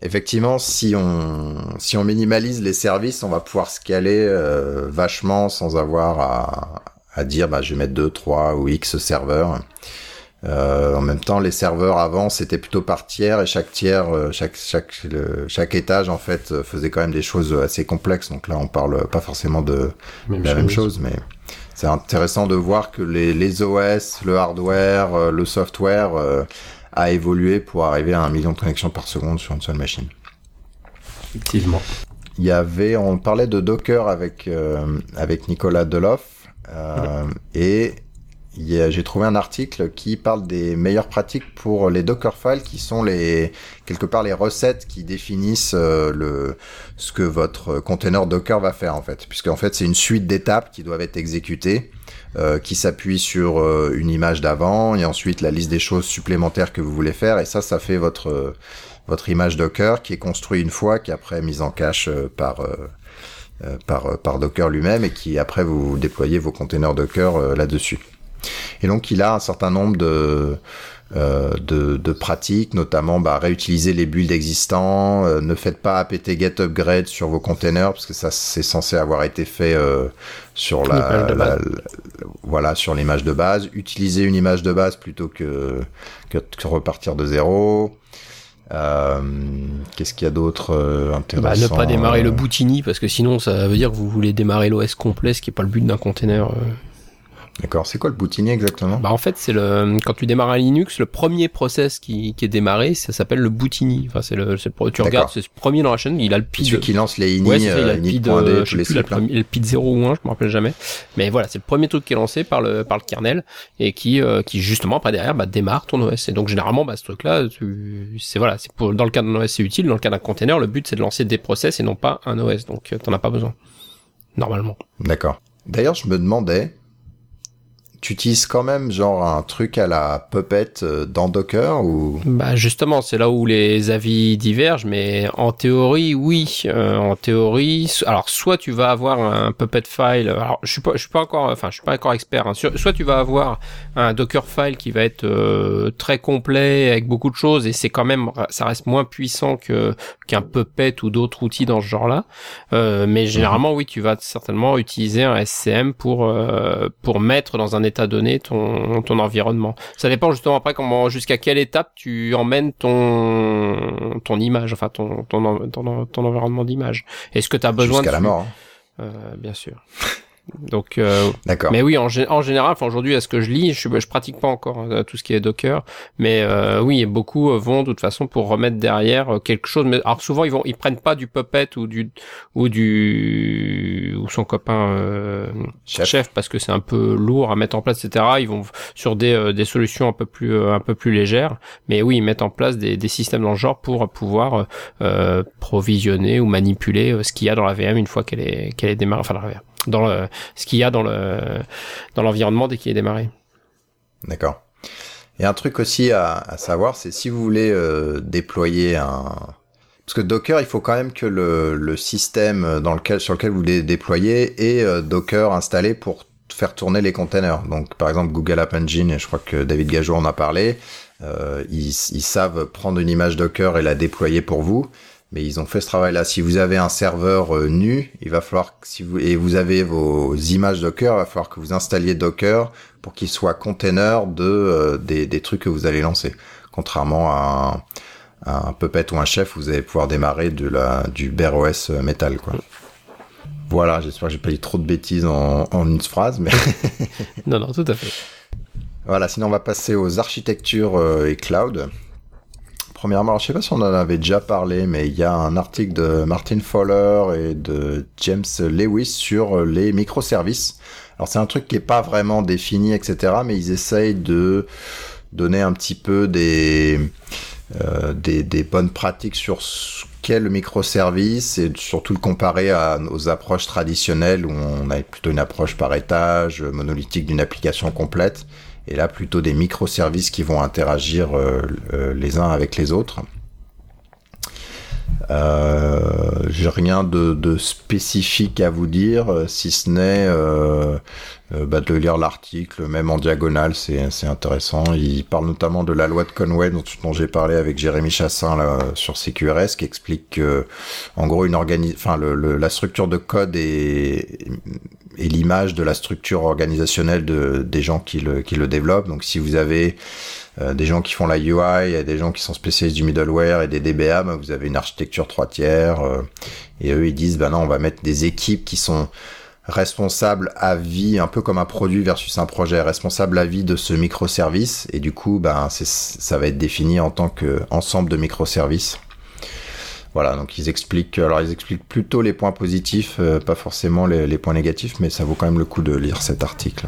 effectivement, si on, si on minimalise les services, on va pouvoir scaler euh, vachement sans avoir à, à dire, bah, je vais mettre 2, 3 ou X serveurs. Euh, en même temps, les serveurs avant, c'était plutôt par tiers et chaque tiers, euh, chaque chaque chaque étage en fait faisait quand même des choses assez complexes. Donc là, on parle pas forcément de la même chose, mais c'est intéressant de voir que les, les OS, le hardware, euh, le software euh, a évolué pour arriver à un million de connexions par seconde sur une seule machine. Effectivement. Il y avait, on parlait de Docker avec euh, avec Nicolas Deloff et j'ai trouvé un article qui parle des meilleures pratiques pour les Dockerfiles, qui sont les quelque part les recettes qui définissent euh, le ce que votre container Docker va faire en fait, puisque en fait c'est une suite d'étapes qui doivent être exécutées, euh, qui s'appuient sur euh, une image d'avant et ensuite la liste des choses supplémentaires que vous voulez faire, et ça, ça fait votre votre image Docker qui est construite une fois, qui est après mise en cache par par, par Docker lui-même et qui après vous déployez vos containers Docker là-dessus. Et donc il a un certain nombre de euh, de, de, pratiques, notamment bah, réutiliser les builds existants, euh, ne faites pas apt get upgrade sur vos containers parce que ça c'est censé avoir été fait euh, sur la, voilà sur l'image de base. Utilisez une image de base plutôt que que, repartir de zéro. Euh, Qu'est-ce qu'il y a d'autre euh, intéressant bah, Ne pas démarrer le Boutini parce que sinon ça veut dire que vous voulez démarrer l'OS complet, ce qui est pas le but d'un container. D'accord. C'est quoi le boutinier exactement? Bah en fait, c'est le quand tu démarres un Linux, le premier process qui, qui est démarré, ça s'appelle le boutini. Enfin, c'est le, le tu regardes, c'est le premier dans la chaîne. Il a le PID. Celui qui lance les ini, ouais, il a le PID, euh, je sais plus, le PID 0 ou 1, je me rappelle jamais. Mais voilà, c'est le premier truc qui est lancé par le par le kernel et qui euh, qui justement après derrière bah, démarre ton OS. Et donc généralement, bah ce truc-là, c'est voilà, c'est pour dans le cas d'un OS c'est utile, dans le cas d'un container, le but c'est de lancer des process et non pas un OS. Donc t'en as pas besoin normalement. D'accord. D'ailleurs, je me demandais tu utilises quand même genre un truc à la Puppet euh, dans Docker ou? Bah justement, c'est là où les avis divergent, mais en théorie, oui. Euh, en théorie, alors soit tu vas avoir un Puppet file. Alors je suis pas, je suis pas encore, enfin je suis pas encore expert. Hein, soit tu vas avoir un Docker file qui va être euh, très complet avec beaucoup de choses et c'est quand même, ça reste moins puissant que qu'un Puppet ou d'autres outils dans ce genre-là. mais mhm. généralement, oui, tu vas certainement utiliser un SCM pour pour mettre dans un état donné ton, ton environnement. Ça dépend justement après comment, jusqu'à quelle étape tu emmènes ton, ton image, enfin ton, ton, ton, ton environnement d'image. Est-ce que tu as besoin jusqu'à la mort hein. euh, Bien sûr. [laughs] Donc, euh, d'accord. Mais oui, en, en général, enfin aujourd'hui, à ce que je lis, je, je pratique pas encore hein, tout ce qui est Docker, mais euh, oui, beaucoup euh, vont de toute façon pour remettre derrière euh, quelque chose. Mais alors souvent, ils vont, ils prennent pas du Puppet ou du ou du ou son copain euh, chef. parce que c'est un peu lourd à mettre en place, etc. Ils vont sur des, des solutions un peu plus un peu plus légères, mais oui, ils mettent en place des, des systèmes dans le genre pour pouvoir provisionner ou manipuler ce qu'il y a dans la VM une fois qu'elle est qu'elle est démarrée, enfin la VM dans ce qu'il y a dans le dans l'environnement dès qu'il est démarré. D'accord. Et un truc aussi à, savoir, c'est si vous voulez euh, déployer un parce que Docker, il faut quand même que le, le système dans lequel sur lequel vous voulez déployer ait euh, Docker installé pour faire tourner les containers. Donc par exemple Google App Engine, et je crois que David Gageot en a parlé, euh, ils savent prendre une image Docker et la déployer pour vous mais ils ont fait ce travail-là. Si vous avez un serveur euh, nu, il va falloir si vous et vous avez vos images Docker, il va falloir que vous installiez Docker pour qu'il soit container de euh, des, des, trucs que vous allez lancer. Contrairement à un, un, Puppet ou un Chef, vous allez pouvoir démarrer de la du Bear OS euh, Metal quoi. Voilà, j'espère que j'ai pas dit trop de bêtises en, en une phrase, mais [laughs] non non tout à fait. Voilà, sinon on va passer aux architectures et cloud. Premièrement, je sais pas si on en avait déjà parlé, mais il y a un article de Martin Fowler et de James Lewis sur les microservices. Alors c'est un truc qui est pas vraiment défini, etc. Mais ils essayent de donner un petit peu des, euh, des, bonnes pratiques sur ce qu'est le microservice et surtout le comparer à, aux approches traditionnelles où on a plutôt une approche par étage, monolithique d'une application complète et là plutôt des microservices qui vont interagir euh, euh, les uns avec les autres. Euh, j'ai rien de, spécifique à vous dire, euh, si ce n'est euh, bah, de lire l'article, même en diagonale, c'est intéressant. Il parle notamment de la loi de Conway dont, j'ai parlé avec Jérémy Chassin là, sur CQRS, qui explique que, en gros, une organi enfin, le, la structure de code est, est l'image de la structure organisationnelle de, des gens qui le, qui le développent. Donc, si vous avez euh, des gens qui font la UI, et des gens qui sont spécialistes du middleware et des DBA, bah, vous avez une architecture trois tiers. Euh, et eux, ils disent, bah non, on va mettre des équipes qui sont responsables à vie, un peu comme un produit versus un projet, responsable à vie de ce microservice. Et du coup, ben, ça va être défini en tant qu'ensemble de microservices. Voilà, donc ils expliquent, alors ils expliquent plutôt les points positifs, euh, pas forcément les, les, points négatifs, mais ça vaut quand même le coup de lire cet article.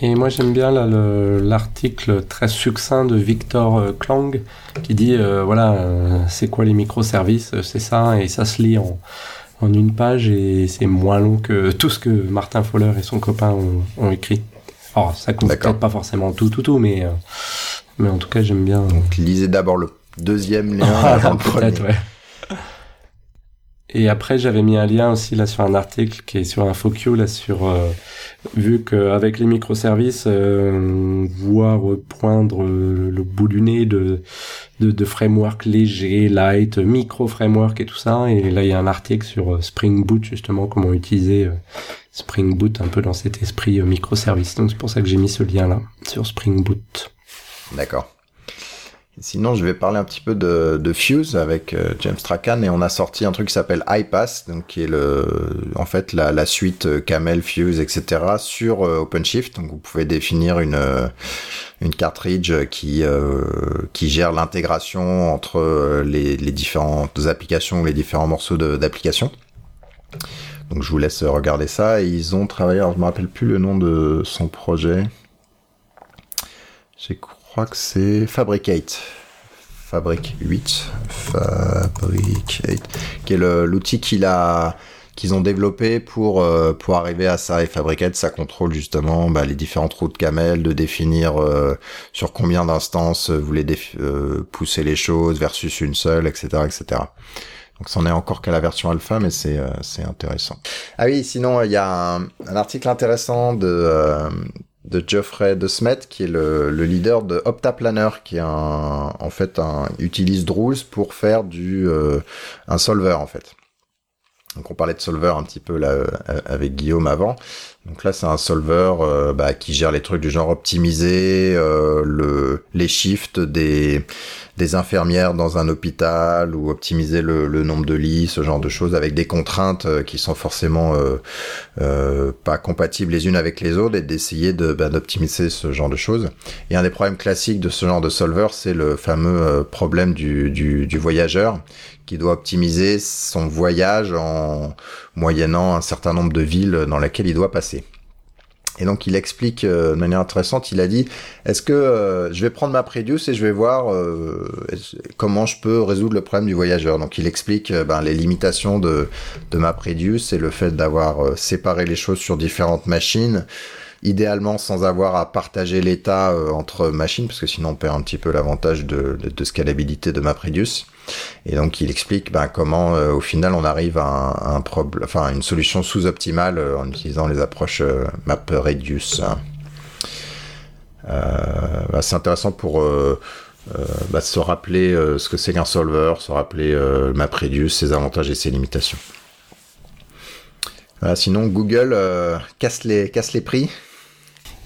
Et moi j'aime bien l'article très succinct de Victor euh, Klang qui dit euh, voilà euh, c'est quoi les microservices c'est ça et ça se lit en, en une page et c'est moins long que tout ce que Martin Fowler et son copain ont, ont écrit. Alors ça compte peut-être pas forcément tout tout tout mais mais en tout cas j'aime bien. Donc lisez d'abord le deuxième lien [laughs] avant le premier. Ouais. Et après, j'avais mis un lien aussi là sur un article qui est sur InfoQ là sur euh, vu qu'avec les microservices, euh, voir poindre le bout du nez de, de, de framework léger, light, micro framework et tout ça. Et là, il y a un article sur euh, Spring Boot justement comment utiliser euh, Spring Boot un peu dans cet esprit microservice. Donc c'est pour ça que j'ai mis ce lien là sur Spring Boot. D'accord. Sinon, je vais parler un petit peu de, Fuse avec euh, James Strachan et on a sorti un truc qui s'appelle iPass, donc qui est le, en fait la, suite euh, Camel, Fuse, etc. sur euh, OpenShift. Donc vous pouvez définir une une cartridge qui qui gère l'intégration entre les, les différentes applications, les différents morceaux d'application. Donc je vous laisse regarder ça. Ils ont travaillé, alors je me rappelle plus le nom de son projet. J'ai que c'est Fabricate. Fabric 8. Fabricate. Qui est l'outil qu'ils ont développé pour euh, pour arriver à ça et Fabricate ça contrôle justement bah, les différentes routes camel de définir euh, sur combien d'instances vous voulez euh, pousser les choses versus une seule etc etc donc c'en est encore qu'à la version alpha mais c'est c'est intéressant ah oui sinon il y a un, un, article intéressant de de Geoffrey de Smet, qui est le, le, leader de OptaPlanner, qui en fait utilise Druze pour faire du euh, un solver en fait. Donc on parlait de solver un petit peu là euh, avec Guillaume avant, Donc là, c'est un solver euh, bah, qui gère les trucs du genre optimiser euh, le, les shifts des, infirmières dans un hôpital ou optimiser le, nombre de lits, ce genre de choses, avec des contraintes euh, qui sont forcément euh, pas compatibles les unes avec les autres et d'essayer de, bah, d'optimiser ce genre de choses. Et un des problèmes classiques de ce genre de solver, c'est le fameux problème du voyageur qui doit optimiser son voyage en moyennant un certain nombre de villes dans lesquelles il doit passer. Et donc il explique euh, de manière intéressante, il a dit, est-ce que euh, je vais prendre ma Predius et je vais voir euh, comment je peux résoudre le problème du voyageur. Donc il explique ben, les limitations de, ma Predius et le fait d'avoir séparé les choses sur différentes machines, idéalement sans avoir à partager l'état entre machines, parce que sinon on perd un petit peu l'avantage de, scalabilité de MapReduce. Et donc il explique ben, comment euh, au final on arrive à une solution sous-optimale euh, en utilisant les approches euh, MapReduce. Bah, c'est intéressant pour bah, se rappeler ce que c'est qu'un solver, se rappeler MapReduce, ses avantages et ses limitations. sinon Google casse les prix.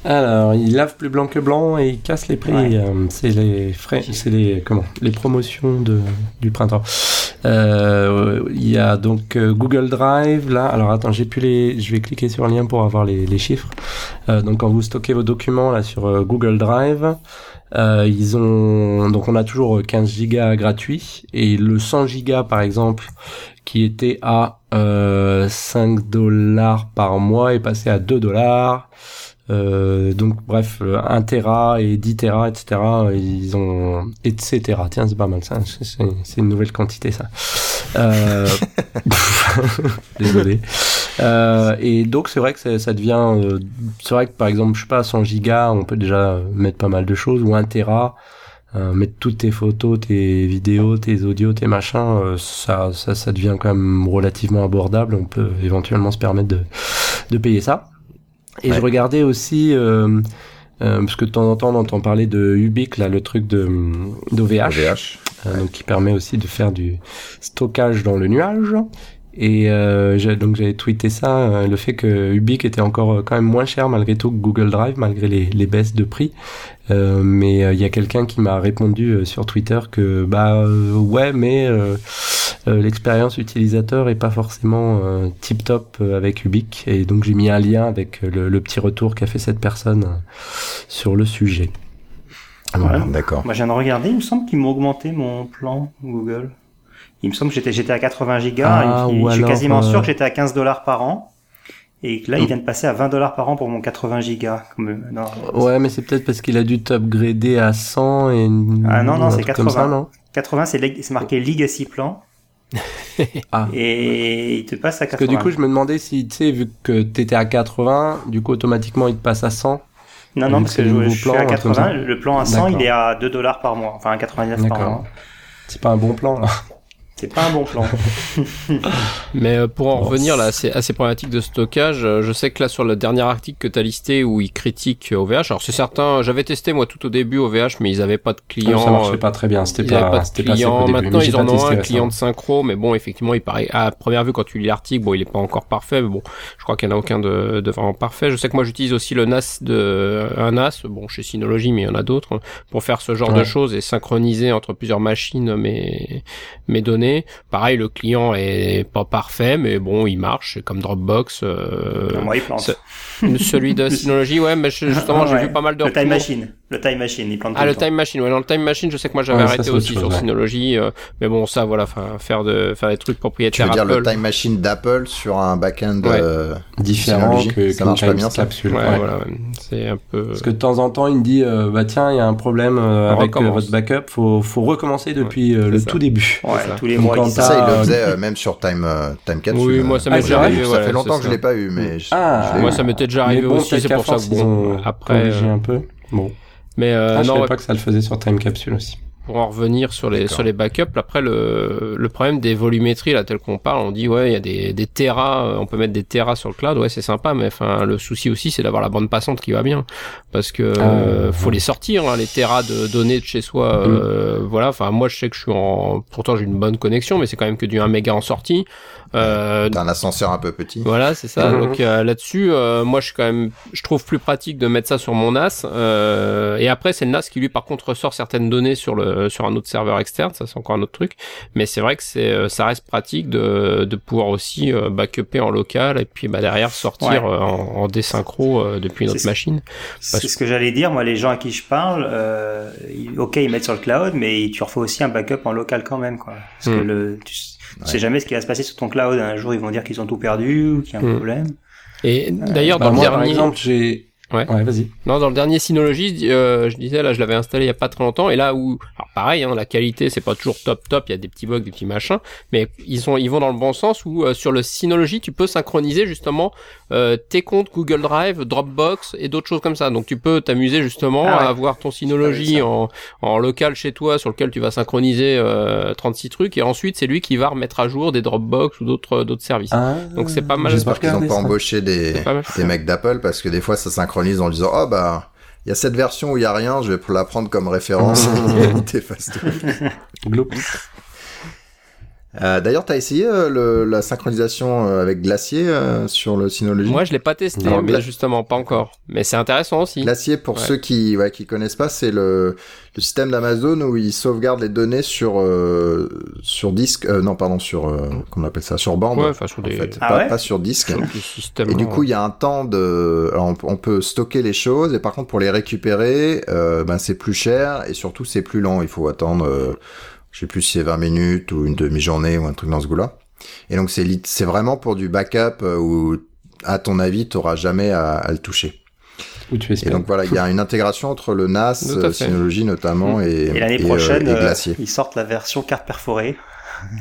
Alors, il lave plus blanc que blanc et il casse les prix. Euh, c'est les frais, c'est les comment Les promotions de, du printemps. Euh, il y a donc euh, Google Drive là. Alors attends, j'ai plus les. Je vais cliquer sur le lien pour avoir les, les chiffres. donc quand vous stockez vos documents là sur Google Drive, ils ont donc on a toujours 15 gigas gratuits et le 100 gigas par exemple qui était à 5 dollars par mois est passé à 2 dollars. Euh, donc bref, 1 euh, Tera et 10 Tera, etc. Ils ont etc. Tiens, c'est pas mal ça. C'est une nouvelle quantité ça. Euh... [laughs] Désolé. Euh, et donc c'est vrai que ça devient. Euh, c'est vrai que par exemple, je sais pas, 100 gigas, on peut déjà mettre pas mal de choses ou 1 Tera. Euh, mettre toutes tes photos, tes vidéos, tes audios, tes machins, ça, ça, ça devient quand même relativement abordable. On peut éventuellement se permettre de, de payer ça. Et je regardais aussi, euh, euh, parce que de temps en temps on entend parler de Ubique, là, le truc de d'OVH, euh, donc qui permet aussi de faire du stockage dans le nuage. Et euh, donc j'avais tweeté ça, euh, le fait que Ubique était encore euh, quand même moins cher malgré tout que Google Drive, malgré les, les baisses de prix. Euh, mais il y a quelqu'un qui m'a répondu sur Twitter que bah ouais, mais l'expérience utilisateur est pas forcément tip top avec Ubique. Et donc j'ai mis un lien avec le, le petit retour qu'a fait cette personne sur le sujet. Voilà, d'accord. Moi, je viens de regarder, il me semble qu'ils m'ont augmenté mon plan Google. Il me semble que j'étais j'étais à 80 gigas. Ah, et, je suis quasiment sûr euh, que j'étais à 15 dollars par an. Et que là, il vient de passer à 20 dollars par an pour mon 80 gigas. Comme, euh, non, ouais, mais c'est peut-être parce qu'il a dû t'upgrader à 100 et... Ah non, non, c'est 80. Ça, non? 80, c'est marqué Legacy Plan. Ah. Et il te passe à 80. Parce que du coup, je me demandais si, tu sais, vu que t'étais à 80, du coup, automatiquement, il te passe à 100. Non, non, parce que je, je suis à 80, le plan à 100, il est à 2 dollars par mois. Enfin, à 99 par mois. C'est pas un bon plan, là. C'est pas un bon plan. [laughs] Mais euh, pour en revenir là, c'est assez problématique de stockage. Euh, je sais que là sur le dernier article que tu as listé où ils critiquent OVH, alors c'est certain, j'avais testé moi tout au début OVH, mais ils avaient pas de client. Ça marchait pas très bien. C'était pas, pas de client. Maintenant ils en ont un client de synchro, mais bon effectivement il paraît à première vue quand tu lis l'article, bon il est pas encore parfait, mais bon je crois qu'il n'y en a aucun de, de, vraiment parfait. Je sais que moi j'utilise aussi le NAS de un NAS, bon chez Synology, mais il y en a d'autres pour faire ce genre de choses et synchroniser entre plusieurs machines mes mes données Pareil, le client est pas parfait, mais bon, il marche, comme Dropbox. Euh, moi, il plante. Celui de Synology, ouais, mais justement, j'ai vu pas mal de. Le Time Machine. Le Time Machine, il plante. Ah, le, Time Machine, ouais, dans le Time Machine, je sais que moi j'avais arrêté aussi sur Synology, euh, mais bon, ça, voilà, faire de faire des trucs propriétaires. Tu veux dire le Time Machine d'Apple sur un backend euh, différent que, ça marche pas bien, ça. Capsule. Ouais, voilà, c'est un peu. Parce que de temps en temps, il me dit, euh, bah tiens, il y a un problème avec votre backup, faut faut recommencer depuis le tout début. Ouais, tous les mois ça, il le faisait euh, même sur Time, euh, Time Capsule. Oui, moi ça m'est déjà arrivé. Ça fait longtemps que je l'ai pas eu, mais. Ah, moi ça m'était déjà arrivé aussi, c'est pour ça que bon, après. un peu. Bon. Mais euh, ah, non, je savais pas que ça le faisait sur Time Capsule aussi. pour en revenir sur les sur les backups, après le le problème des volumétries là tel qu'on parle, on dit ouais il y a des des terras, euh, on peut mettre des terras sur le cloud, ouais c'est sympa, mais enfin le souci aussi c'est d'avoir la bande passante qui va bien, parce que ah, euh, faut les sortir hein, les terras de données de chez soi, mm. euh, voilà. Enfin moi je sais que je suis en, pourtant j'ai une bonne connexion, mais c'est quand même que du 1 méga en sortie. Euh, T'as un ascenseur un peu petit. Voilà, c'est ça. Donc euh, là-dessus, euh, moi, je suis quand même, je trouve plus pratique de mettre ça sur mon NAS. Euh, et après, c'est le NAS qui lui, par contre, ressort certaines données sur le sur un autre serveur externe. Ça, c'est encore un autre truc. Mais c'est vrai que c'est, ça reste pratique de de pouvoir aussi backuper en local et puis bah derrière sortir en, en désynchro depuis notre machine. C'est ce que j'allais dire. Moi, les gens à qui je parle, ok, ils mettent sur le cloud, mais tu refais aussi un backup en local quand même, quoi. Parce que hmm. le, tu, tu sais jamais ce qui va se passer sur ton cloud. Un jour, ils vont dire qu'ils ont tout perdu ou qu'il y a un hmm. problème. Et d'ailleurs, dans le moi, dernier... par exemple, j'ai Ouais. ouais vas-y. Non, dans le dernier Synology, euh, je disais là, je l'avais installé il y a pas très longtemps, et là où, alors pareil, hein, la qualité c'est pas toujours top top, il y a des petits bugs, des petits machins, mais ils sont, ils vont dans le bon sens où euh, sur le Synology, tu peux synchroniser justement euh, tes comptes Google Drive, Dropbox et d'autres choses comme ça. Donc tu peux t'amuser justement ah à avoir ton Synology en, en local chez toi, sur lequel tu vas synchroniser 36 euh, trucs, et ensuite c'est lui qui va remettre à jour des Dropbox ou d'autres d'autres services. Ah, Donc c'est pas mal. J'espère qu'ils ont pas embauché des, des mecs d'Apple parce que des fois ça synchronise en disant oh bah il y a cette version où il y a rien, je vais la prendre comme référence [laughs] et tout. Euh, D'ailleurs, t'as essayé euh, le, la synchronisation euh, avec Glacier euh, sur le Synology? Moi, je l'ai pas testé, mais justement pas encore. Mais c'est intéressant aussi. Glacier, pour ceux qui ouais, qui connaissent pas, c'est le, le système d'Amazon où il sauvegarde les données sur sur disque. non, pardon, sur comment on appelle ça, sur bande. Ouais, enfin sur des. Ah pas, pas, sur disque. et du coup, il y a un temps de. Alors, on, peut stocker les choses et par contre pour les récupérer, ben c'est plus cher et surtout c'est plus lent. Il faut attendre je sais plus si c'est 20 minutes ou une demi-journée ou un truc dans ce goût-là. Et donc c'est c'est vraiment pour du backup euh, où à ton avis tu n'auras jamais à, le toucher. tu et donc voilà, il y a une intégration entre le NAS, euh, Synology notamment, mmh. et, et l'année prochaine, euh, ils sortent la version carte perforée.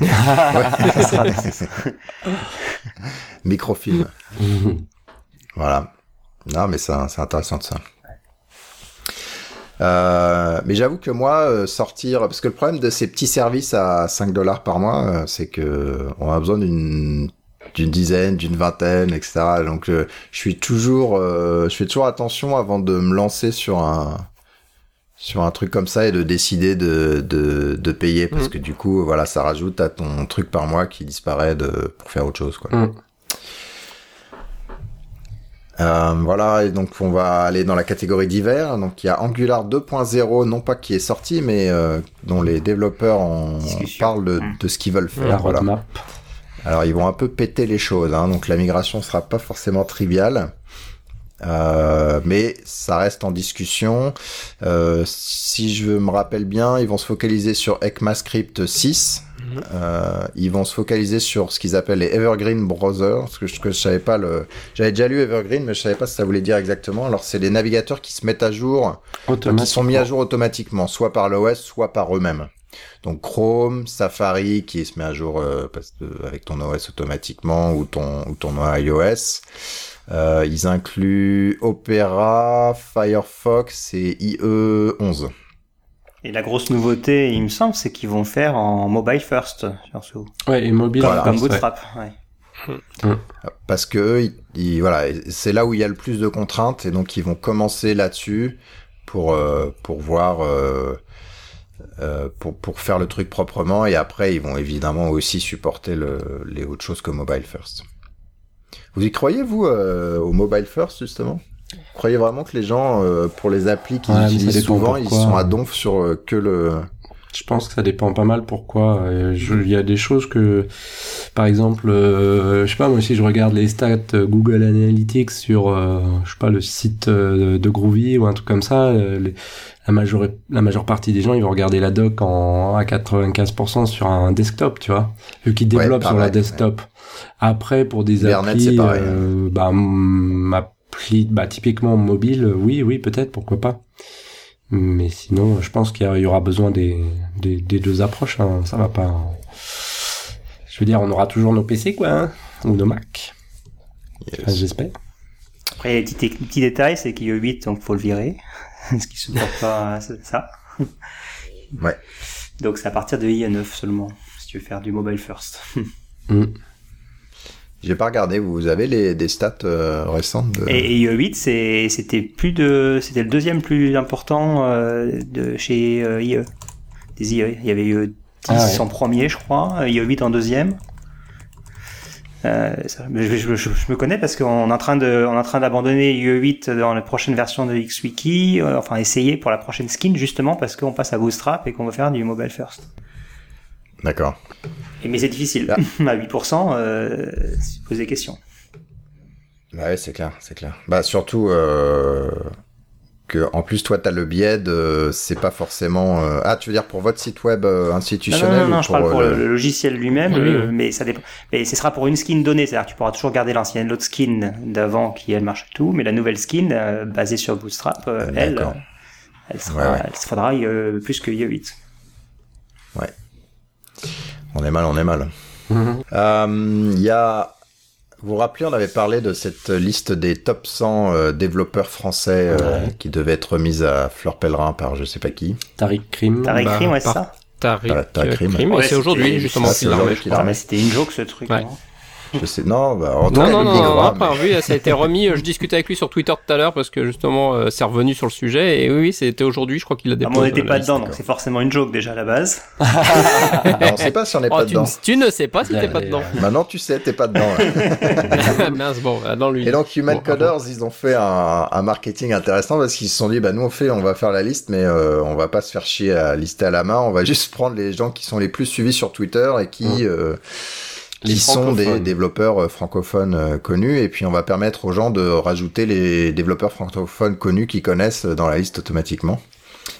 [laughs] [laughs] Microfilm. [laughs] voilà. Non, mais c'est intéressant de ça. Euh, mais j'avoue que moi, euh, sortir, parce que le problème de ces petits services à 5 dollars par mois, euh, c'est que on a besoin d'une d'une dizaine, d'une vingtaine, etc. Donc je suis toujours, je fais toujours attention avant de me lancer sur un sur un truc comme ça et de décider de de, de payer parce mmh. que du coup voilà ça rajoute à ton truc par mois qui disparaît de pour faire autre chose quoi. Mmh. Euh, voilà, et donc on va aller dans la catégorie d'hiver. Donc il y a Angular 2.0, non pas qui est sorti, mais euh, dont les développeurs en parlent de, de ce qu'ils veulent faire. Voilà. Alors ils vont un peu péter les choses, hein, donc la migration sera pas forcément triviale. Euh, mais ça reste en discussion. Euh, si je me rappelle bien, ils vont se focaliser sur ECMAScript 6, euh, ils vont se focaliser sur ce qu'ils appellent les Evergreen Browsers, que je, que je savais pas le, j'avais déjà lu Evergreen, mais je savais pas ce que ça voulait dire exactement. Alors c'est les navigateurs qui se mettent à jour, qui sont mis à jour automatiquement, soit par l'OS, soit par eux-mêmes. Donc Chrome, Safari qui se met à jour euh, avec ton OS automatiquement ou ton ou ton iOS. Euh, ils incluent Opera, Firefox et IE 11. Et la grosse nouveauté, il me semble, c'est qu'ils vont faire en mobile first, surtout. Ouais, et mobile comme, Bootstrap. Ouais. Hum. Parce que voilà, c'est là où il y a le plus de contraintes et donc ils vont commencer là-dessus pour euh, pour voir euh, euh, pour pour faire le truc proprement et après ils vont évidemment aussi supporter le, les autres choses que mobile first. Vous y croyez vous au mobile first justement? Vous croyez vraiment que les gens, euh, pour les applis qu'ils utilisent souvent, ils sont à donf sur euh, que le... Je pense que ça dépend pas mal pourquoi. Il y a des choses que, par exemple, euh, je sais pas, moi si je regarde les stats Google Analytics sur, je sais pas, le site de Groovy ou un truc comme ça, la, majeure, la majeure partie des gens, ils vont regarder la doc en, à 95% sur un desktop, tu vois, vu qu'ils développent sur la desktop. Après, pour des applis, bah, ma bah, typiquement mobile, oui, oui, peut-être, pourquoi pas. Mais sinon, je pense qu'il y, aura besoin des, des, deux approches. Hein. Ça va pas. Je veux dire, on aura toujours nos PC, quoi, hein, ou nos Mac. J'espère. Après, le petit, petit détail, c'est qu'il y a 8, donc faut le virer. [laughs] Ce qui supporte pas ça. Ouais. Donc c'est à partir de IE9 seulement, si tu veux faire du mobile first. mm. J'ai pas regardé. Vous avez les des stats euh, récentes de... Et, IE8, c'était plus de, c'était le deuxième plus important euh, de chez euh, IE. Des IE. Il y avait IE 10 ah en premier, je crois, IE8 en deuxième. Euh, je, je, je, me connais parce qu'on est en train de, on est en train d'abandonner IE8 dans la prochaine version de XWiki, euh, enfin essayer pour la prochaine skin justement parce qu'on passe à Bootstrap et qu'on veut faire du mobile first. D'accord. Mais c'est difficile. [laughs] à 8%, euh, pose des questions. Bah ouais, c'est clair, c'est clair. Bah surtout euh, que en plus toi tu as le biais de c'est pas forcément euh, ah tu veux dire pour votre site web euh, institutionnel non non, non, je parle pour le, logiciel lui-même mais ça dépend mais ce sera pour une skin donnée c'est-à-dire tu pourras toujours garder l'ancienne l'autre skin d'avant qui elle marche tout mais la nouvelle skin basée sur Bootstrap elle elle sera elle faudra plus que IE8 ouais on est mal, on est mal. Mhm. Euh, il y a vous vous rappelez, on avait parlé de cette liste des top 100 euh, développeurs français euh, qui devait être mise à Fleur Pellerin par je sais pas qui. Tariq Krim. Tariq Krim, ouais, c'est ça. Tariq, Krim. c'est aujourd'hui, justement, mais c'était une joke, ce truc. Ouais. Je sais, non, bah, en non, non, non, non, pas vu, ça a été remis. Je discutais avec lui sur Twitter tout à l'heure parce que justement, euh, c'est revenu sur le sujet. Et oui, oui c'était aujourd'hui, je crois qu'il a déposé. Ah, on n'était pas dedans, donc c'est forcément une joke déjà à la base. [laughs] on sait pas si on n'est oh, pas dedans. Tu ne sais pas si t'es pas dedans. Maintenant, tu sais, t'es pas dedans. [laughs] Mince, bon, dans lui. Et donc, Human Coders, ils ont fait un, un marketing intéressant parce qu'ils se sont dit, bah, nous, on fait, on va faire la liste, mais euh, on va pas se faire chier à lister à la main. On va juste prendre les gens qui sont les plus suivis sur Twitter et qui, euh, qui sont des développeurs euh, francophones euh, connus et puis on va permettre aux gens de rajouter les développeurs francophones connus qu'ils connaissent dans la liste automatiquement.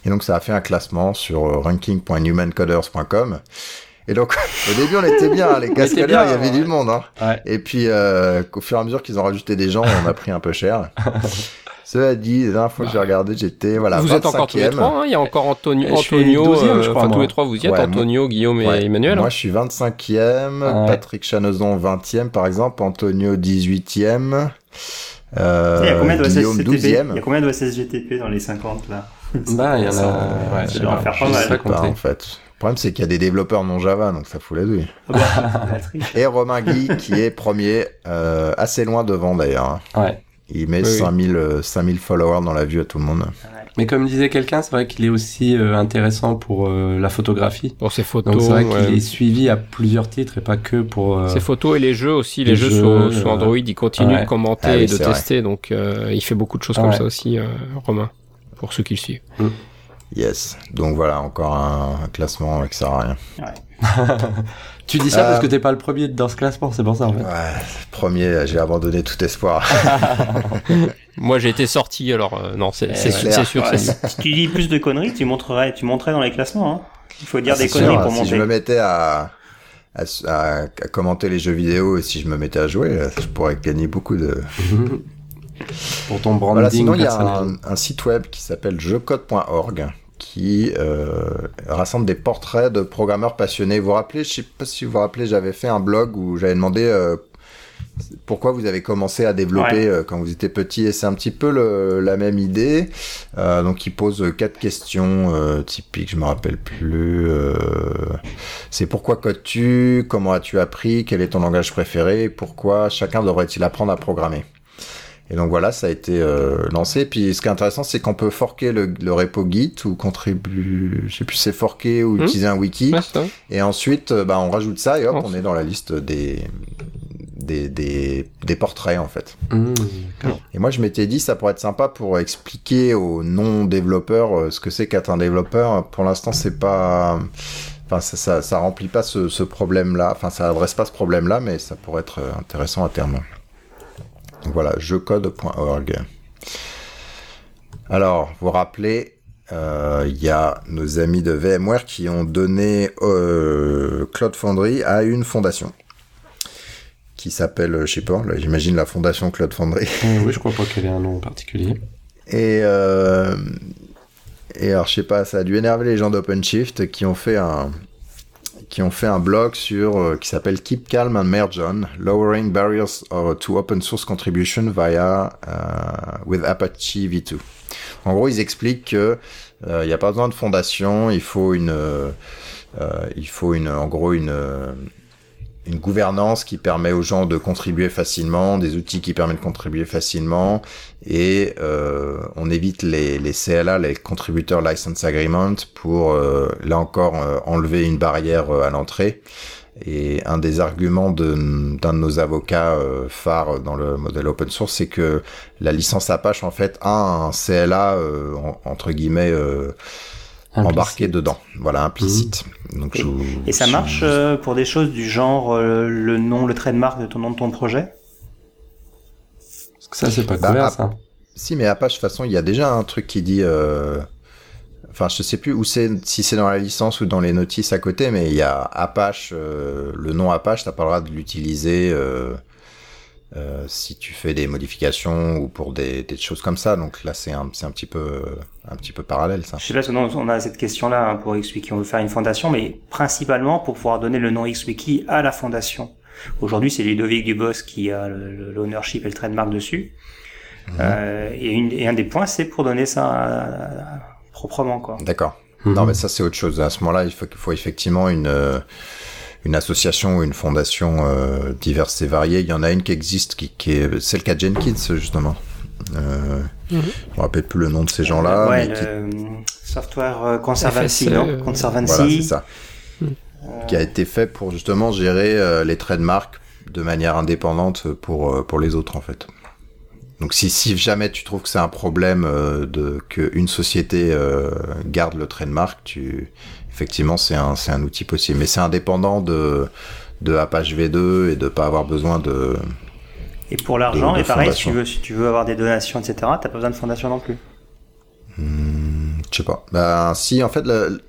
Et donc ça a fait un classement sur euh, ranking.newmancoders.com. Et donc [laughs] au début on était bien, les cascadeurs il y avait du monde. Hein. Et puis au fur et à mesure qu'ils ont rajouté des gens, on a pris un peu cher. [laughs] Cela dit, la dernière fois que j'ai regardé, j'étais voilà. Vous êtes encore tous les trois, hein il y a encore Antonio, Antonio, euh, enfin tous les trois vous y êtes, Antonio, Guillaume et Emmanuel. Moi je suis 25e, Patrick Chanezon 20e par exemple, Antonio 18e. Euh, il y a combien de Guillaume 12e. Il y a combien de SSGTP dans les 50 là? [laughs] Bah il y en a. Ouais, ça doit faire pas mal. Pas, en fait. Le problème, c'est qu'il y a des développeurs non Java, donc ça fout la douille. [laughs] Bah, et Romain Guy, qui est premier, euh, assez loin devant d'ailleurs. Hein. Ouais. Il met 5000, 5000 euh, followers dans la vue à tout le monde. Mais comme disait quelqu'un, c'est vrai qu'il est aussi euh, intéressant pour euh, la photographie. Pour ses photos. Donc c'est vrai qu'il est suivi à plusieurs titres et pas que pour. Ses photos et les jeux aussi. Les, jeux, sur, Android, il continue de commenter ah et de tester. Donc il fait beaucoup de choses comme ça aussi, Romain, pour ceux qui le suivent. Mm. Yes. Donc voilà, encore un, classement avec ça rien. [laughs] Tu dis ça parce que euh, t'es pas le premier dans ce classement, c'est pour ça en fait. Ouais, premier, j'ai abandonné tout espoir. [laughs] Moi j'ai été sorti, alors euh, non, c'est sûr. si tu dis plus de conneries, tu montrerais, tu montrerais dans les classements. Hein. Il faut dire des conneries pour monter. Si je me mettais à, à, commenter les jeux vidéo et si je me mettais à jouer, je pourrais gagner beaucoup de. [laughs] pour ton branding. Voilà, sinon il y a un, un, site web qui s'appelle jeucode.org qui euh, rassemble des portraits de programmeurs passionnés. Vous vous rappelez, je sais pas si vous vous rappelez, j'avais fait un blog où j'avais demandé euh, pourquoi vous avez commencé à développer euh, quand vous étiez petit et c'est un petit peu le, la même idée. Euh, donc il pose quatre questions euh, typiques, je me rappelle plus. c'est pourquoi codes-tu? Comment as-tu appris? Quel est ton langage préféré? Pourquoi? Chacun devrait-il apprendre à programmer? Et donc voilà, ça a été euh, lancé. Puis ce qui est intéressant, c'est qu'on peut forquer le, le, repo Git ou contribuer, je sais plus, c'est forquer ou hmm. utiliser un wiki. et ensuite, euh, bah, on rajoute ça et hop, on est dans la liste des des, des, des portraits en fait. Hmm, et moi, je m'étais dit, ça pourrait être sympa pour expliquer aux non-développeurs euh, ce que c'est qu'être un développeur. Pour l'instant, c'est pas enfin ça, ça, ça, remplit pas ce, ce problème-là, enfin ça adresse pas ce problème-là, mais ça pourrait être intéressant à terme. Voilà, jeucode.org. Alors, vous vous rappelez, euh, il y a nos amis de VMware qui ont donné euh, Cloud Foundry à une fondation qui s'appelle, je sais pas, j'imagine la fondation Cloud Foundry. oui, je crois pas qu'elle ait un nom particulier. Et, euh, et alors, je sais pas, ça a dû énerver les gens d'OpenShift qui ont fait un, qui ont fait un blog sur euh, qui s'appelle Keep Calm and Merge On, Lowering Barriers to Open Source Contribution via uh, with Apache V2. En gros, ils expliquent que il n'y a pas besoin de fondation, il faut une, il faut une, en gros une une gouvernance qui permet aux gens de contribuer facilement, des outils qui permettent de contribuer facilement, et euh, on évite les, les CLA, les Contributor License Agreement, pour euh, là encore euh, enlever une barrière à l'entrée. Et un des arguments d'un de, nos avocats phares dans le modèle open source, c'est que la licence Apache en fait a un CLA entre guillemets embarqué dedans, voilà, implicite. Mmh. Donc, et, et ça marche euh, pour des choses du genre euh, le nom, le trademark de ton nom de ton projet? Parce que ça, c'est pas bah, ça. Si, mais Apache, de toute façon, il y a déjà un truc qui dit... Euh... Enfin, je sais plus où c'est, si c'est dans la licence ou dans les notices à côté, mais il y a Apache, euh, le nom Apache, t'as pas le droit de l'utiliser euh, si tu fais des modifications ou pour des, des choses comme ça. Donc là, c'est un, c'est un petit peu, un petit peu parallèle, ça. Je sais pas, on a cette question-là hein, pour XWiki. On veut faire une fondation, mais principalement pour pouvoir donner le nom XWiki à la fondation. Aujourd'hui, c'est Ludovic Dubos qui a l'ownership et le trademark dessus. Mhm. Euh, et, une, et, un des points, c'est pour donner ça proprement, quoi. D'accord. Mhm. Non, mais ça, c'est autre chose. À ce moment-là, il faut, faut effectivement une, euh, une association ou une fondation euh, diverses et variées. Il y en a une qui existe, qui, qui est celle qu'a Jenkins justement. Euh, mm -hmm. Je me rappelle plus le nom de ces gens-là. Ouais, le Software euh, Conservancy, non euh, Conservancy. Voilà, c'est ça. Mm. Qui a été fait pour justement gérer euh, les trademarks de manière indépendante pour pour les autres en fait. Donc si, si jamais tu trouves que c'est un problème euh, de qu'une société euh, garde le trademark, tu effectivement c'est un c'est un outil possible, mais c'est indépendant de de Apache V2 et de pas avoir besoin de et pour l'argent, et pareil, si tu, veux, si tu veux avoir des donations, etc., t'as pas besoin de fondation non plus. Hmm, je sais pas. Ben, si, en fait, le,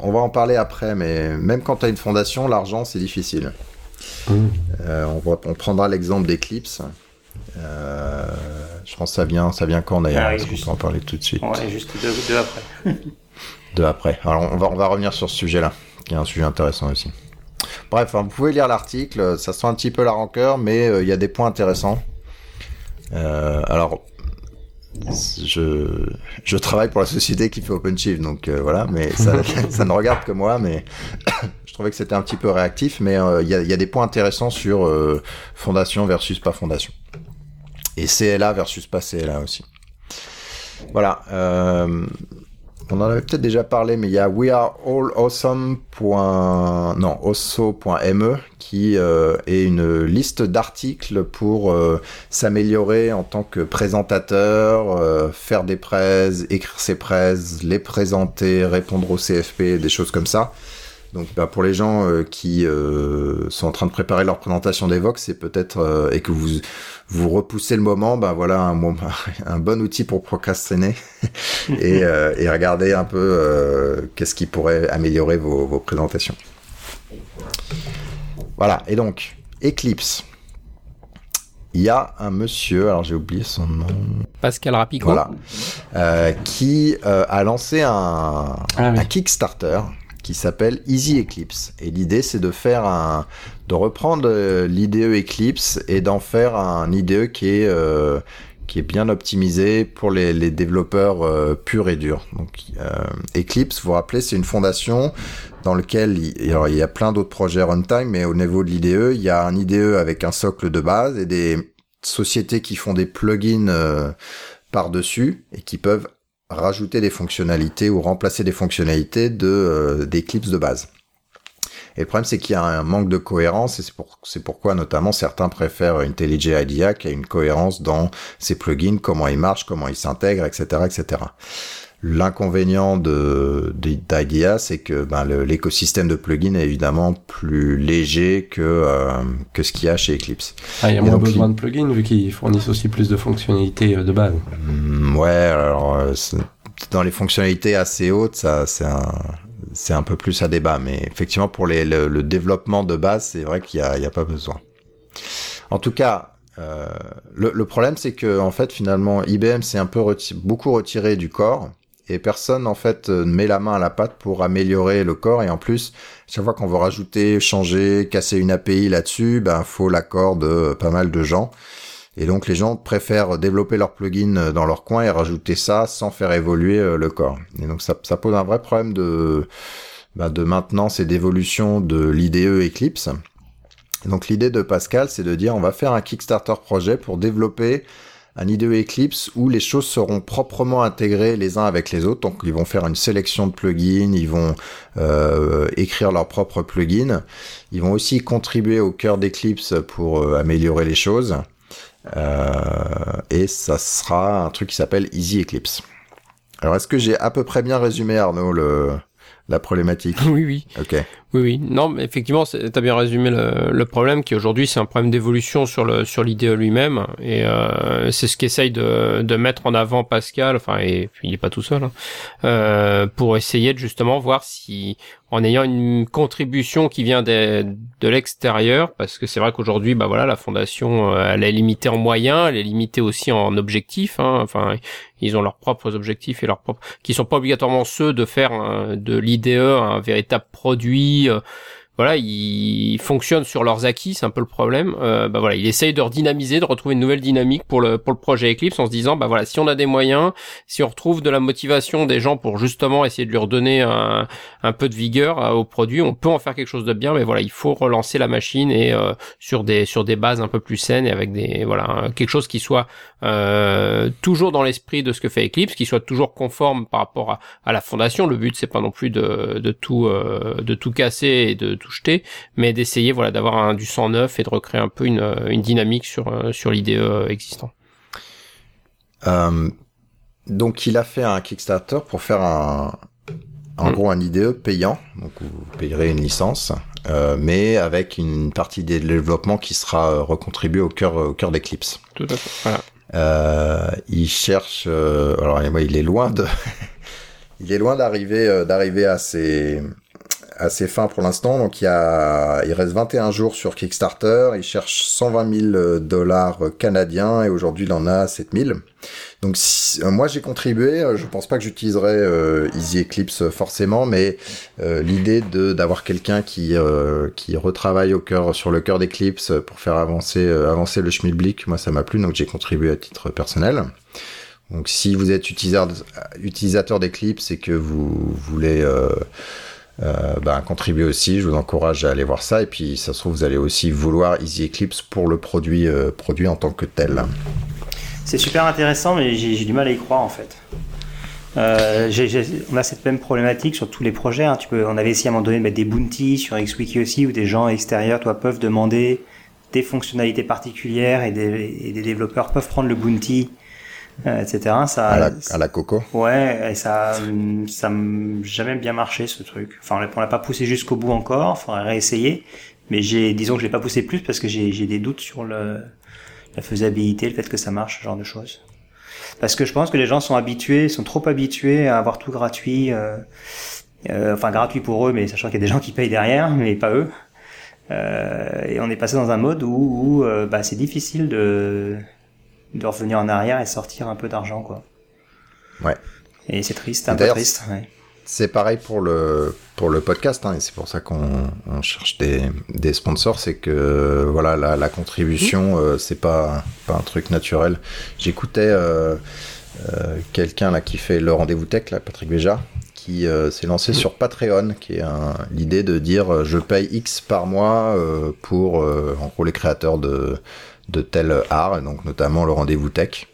on va en parler après, mais même quand tu as une fondation, l'argent, c'est difficile. Mmh. Euh, on, va, on prendra l'exemple d'Eclipse. Euh, je pense que ça vient, ça vient quand d'ailleurs? Ah, oui, peut en parler tout de suite. Ouais, juste deux, deux après. [laughs] deux après. Alors on va, on va revenir sur ce sujet-là, qui est un sujet intéressant aussi. Bref, hein, vous pouvez lire l'article, ça sent un petit peu la rancœur, mais euh, il y a des points intéressants. Euh, alors, je, je travaille pour la société qui fait OpenShift, donc euh, voilà, mais ça, [laughs] ça, ne regarde que moi, mais [coughs] je trouvais que c'était un petit peu réactif, mais il y, a, y, a, des points intéressants sur fondation versus pas fondation. Et CLA versus pas CLA aussi. Voilà. On en avait peut-être déjà parlé, mais il y a weareallawesome. non, osso.me qui euh, est une liste d'articles pour euh, s'améliorer en tant que présentateur, euh, faire des prêts, écrire ses prêts, les présenter, répondre au CFP, des choses comme ça. Donc bah, pour les gens euh, qui euh, sont en train de préparer leur présentation d'Evox, c'est peut-être euh, et que vous vous repoussez le moment, bah voilà un, [laughs] un bon outil pour procrastiner [laughs] et, et, regarder un peu qu'est-ce qui pourrait améliorer vos, vos, présentations. Voilà et donc Eclipse. Il y a un monsieur, alors j'ai oublié son nom. Pascal Rapico. Voilà, qui a lancé un, ah, oui. un Kickstarter qui s'appelle Easy Eclipse. Et l'idée, c'est de faire un, de reprendre euh, l'IDE Eclipse et d'en faire un IDE qui est, euh, qui est bien optimisé pour les, développeurs euh, purs et durs. Donc, euh, Eclipse, vous vous rappelez, c'est une fondation dans alors, il y a plein d'autres projets runtime, mais au niveau de l'IDE, il y a un IDE avec un socle de base et des sociétés qui font des plugins euh, par-dessus et qui peuvent rajouter des fonctionnalités ou remplacer des fonctionnalités de euh, de base. Et le problème, c'est qu'il y a un manque de cohérence, et c'est pour, pourquoi notamment certains préfèrent IntelliJ IDEA qui a une cohérence dans ses plugins, comment ils marchent, comment ils s'intègrent, etc. L'inconvénient de d'IDEA, c'est que ben, l'écosystème de plugins est évidemment plus léger que euh, que ce qu'il y a chez Eclipse. Ah, il y a moins besoin de plugins vu qu'ils fournissent aussi plus de fonctionnalités euh, de base. Mm, ouais, alors euh, dans les fonctionnalités assez hautes, ça c'est un c'est un peu plus à débat, mais effectivement pour les, le, le développement de base, c'est vrai qu'il y a, a pas besoin. En tout cas, euh, le, le, problème c'est que en fait finalement IBM s'est un peu reti beaucoup retiré du corps et personne en fait ne met la main à la pâte pour améliorer le corps et en plus chaque fois qu'on veut rajouter, changer, casser une API là-dessus, ben faut l'accord de pas mal de gens Et donc les gens préfèrent développer leur plugin dans leur coin et rajouter ça sans faire évoluer le corps. Et donc ça, ça pose un vrai problème de, bah, de maintenance et d'évolution de l'IDE Eclipse. donc l'idée de Pascal, c'est de dire on va faire un Kickstarter projet pour développer un IDE Eclipse où les choses seront proprement intégrées les uns avec les autres. Donc ils vont faire une sélection de plugins, ils vont euh, écrire leurs propres plugins, ils vont aussi contribuer au cœur d'Eclipse pour euh, améliorer les choses. Euh, et ça sera un truc qui s'appelle Easy Eclipse. Alors est-ce que j'ai à peu près bien résumé Arnaud le, la problématique? Oui, oui. Ok. Oui, oui. Non, mais effectivement, tu as bien résumé le, le problème qui aujourd'hui c'est un problème d'évolution sur le sur l'idée lui-même et euh, c'est ce qu'essaye de, de mettre en avant Pascal. Enfin, et puis il est pas tout seul hein, euh, pour essayer de justement voir si en ayant une contribution qui vient de, de l'extérieur, parce que c'est vrai qu'aujourd'hui, bah voilà, la fondation, euh, elle est limitée en moyens, elle est limitée aussi en objectifs. Hein, enfin, ils ont leurs propres objectifs et leurs propres, qui sont pas obligatoirement ceux de faire de l'IDE un véritable produit euh, voilà, ils fonctionnent sur leurs acquis, c'est un peu le problème. Euh, bah voilà, il essaye de redynamiser, de retrouver une nouvelle dynamique pour le pour le projet Eclipse en se disant bah voilà, si on a des moyens, si on retrouve de la motivation des gens pour justement essayer de leur donner un, un peu de vigueur euh, au produit, on peut en faire quelque chose de bien. Mais voilà, il faut relancer la machine et euh, sur des sur des bases un peu plus saines et avec des voilà quelque chose qui soit euh, toujours dans l'esprit de ce que fait Eclipse, qui soit toujours conforme par rapport à, à la fondation. Le but c'est pas non plus de de tout de tout casser et de jeter, mais d'essayer voilà d'avoir du sang neuf et de recréer un peu une, une dynamique sur euh, sur l'idée euh, existante. Euh, donc il a fait un Kickstarter pour faire un en mm. gros un IDE payant, donc vous payerez une licence, euh, mais avec une partie des développements qui sera recontribuée au cœur au cœur d'Eclipse. Tout à fait. Voilà. Euh, il cherche, alors il est loin de, [laughs] il est loin d'arriver d'arriver à ses assez fin pour l'instant. Donc il y a, il reste 21 jours sur Kickstarter. Il cherche 120 000 dollars canadiens et aujourd'hui il en a 7 000. Donc euh, moi j'ai contribué. Euh, je pense pas que j'utiliserai euh, Easy Eclipse forcément, mais l'idée de d'avoir quelqu'un qui qui retravaille au cœur sur le cœur d'Eclipse pour faire avancer avancer le schmilblick, moi ça m'a plu. Donc j'ai contribué à titre personnel. Donc si vous êtes utilisateur, utilisateur d'Eclipse et que vous voulez euh, bah, contribuer aussi. Je vous encourage à aller voir ça. Et puis, ça se trouve, vous allez aussi vouloir Easy Eclipse pour le produit, euh, produit en tant que tel. C'est super intéressant, mais j'ai du mal à y croire en fait. Euh, on a cette même problématique sur tous les projets. Hein. Tu peux, on avait essayé à un moment donné de mettre des bounties sur XWiki aussi, où des gens extérieurs toi, peuvent demander des fonctionnalités particulières et des, et des développeurs peuvent prendre le bounty etc. Ça, à la, à la, coco. Ouais, et ça, ça jamais bien marché ce truc. Enfin, on l'a pas poussé jusqu'au bout encore. Faudrait réessayer. Mais j'ai, disons que je l'ai pas poussé plus parce que j'ai des doutes sur le, la faisabilité, le fait que ça marche, ce genre de choses. Parce que je pense que les gens sont habitués, sont trop habitués à avoir tout gratuit. Euh, euh, enfin, gratuit pour eux, mais sachant qu'il y a des gens qui payent derrière, mais pas eux. Euh, et on est passé dans un mode où, où euh, bah, c'est difficile de de revenir en arrière et sortir un peu d'argent, quoi. Ouais. Et c'est triste, un peu triste. Ouais. C'est pareil pour le pour le podcast, hein, et c'est pour ça qu'on on cherche des, des sponsors, c'est que voilà la, la contribution, mmh. euh, c'est pas pas un truc naturel. J'écoutais euh, euh, quelqu'un là qui fait le rendez-vous tech, là, Patrick Béja, qui euh, s'est lancé mmh. sur Patreon, qui est l'idée de dire euh, je paye X par mois euh, pour en gros les créateurs de de tel art, donc notamment le rendez-vous tech.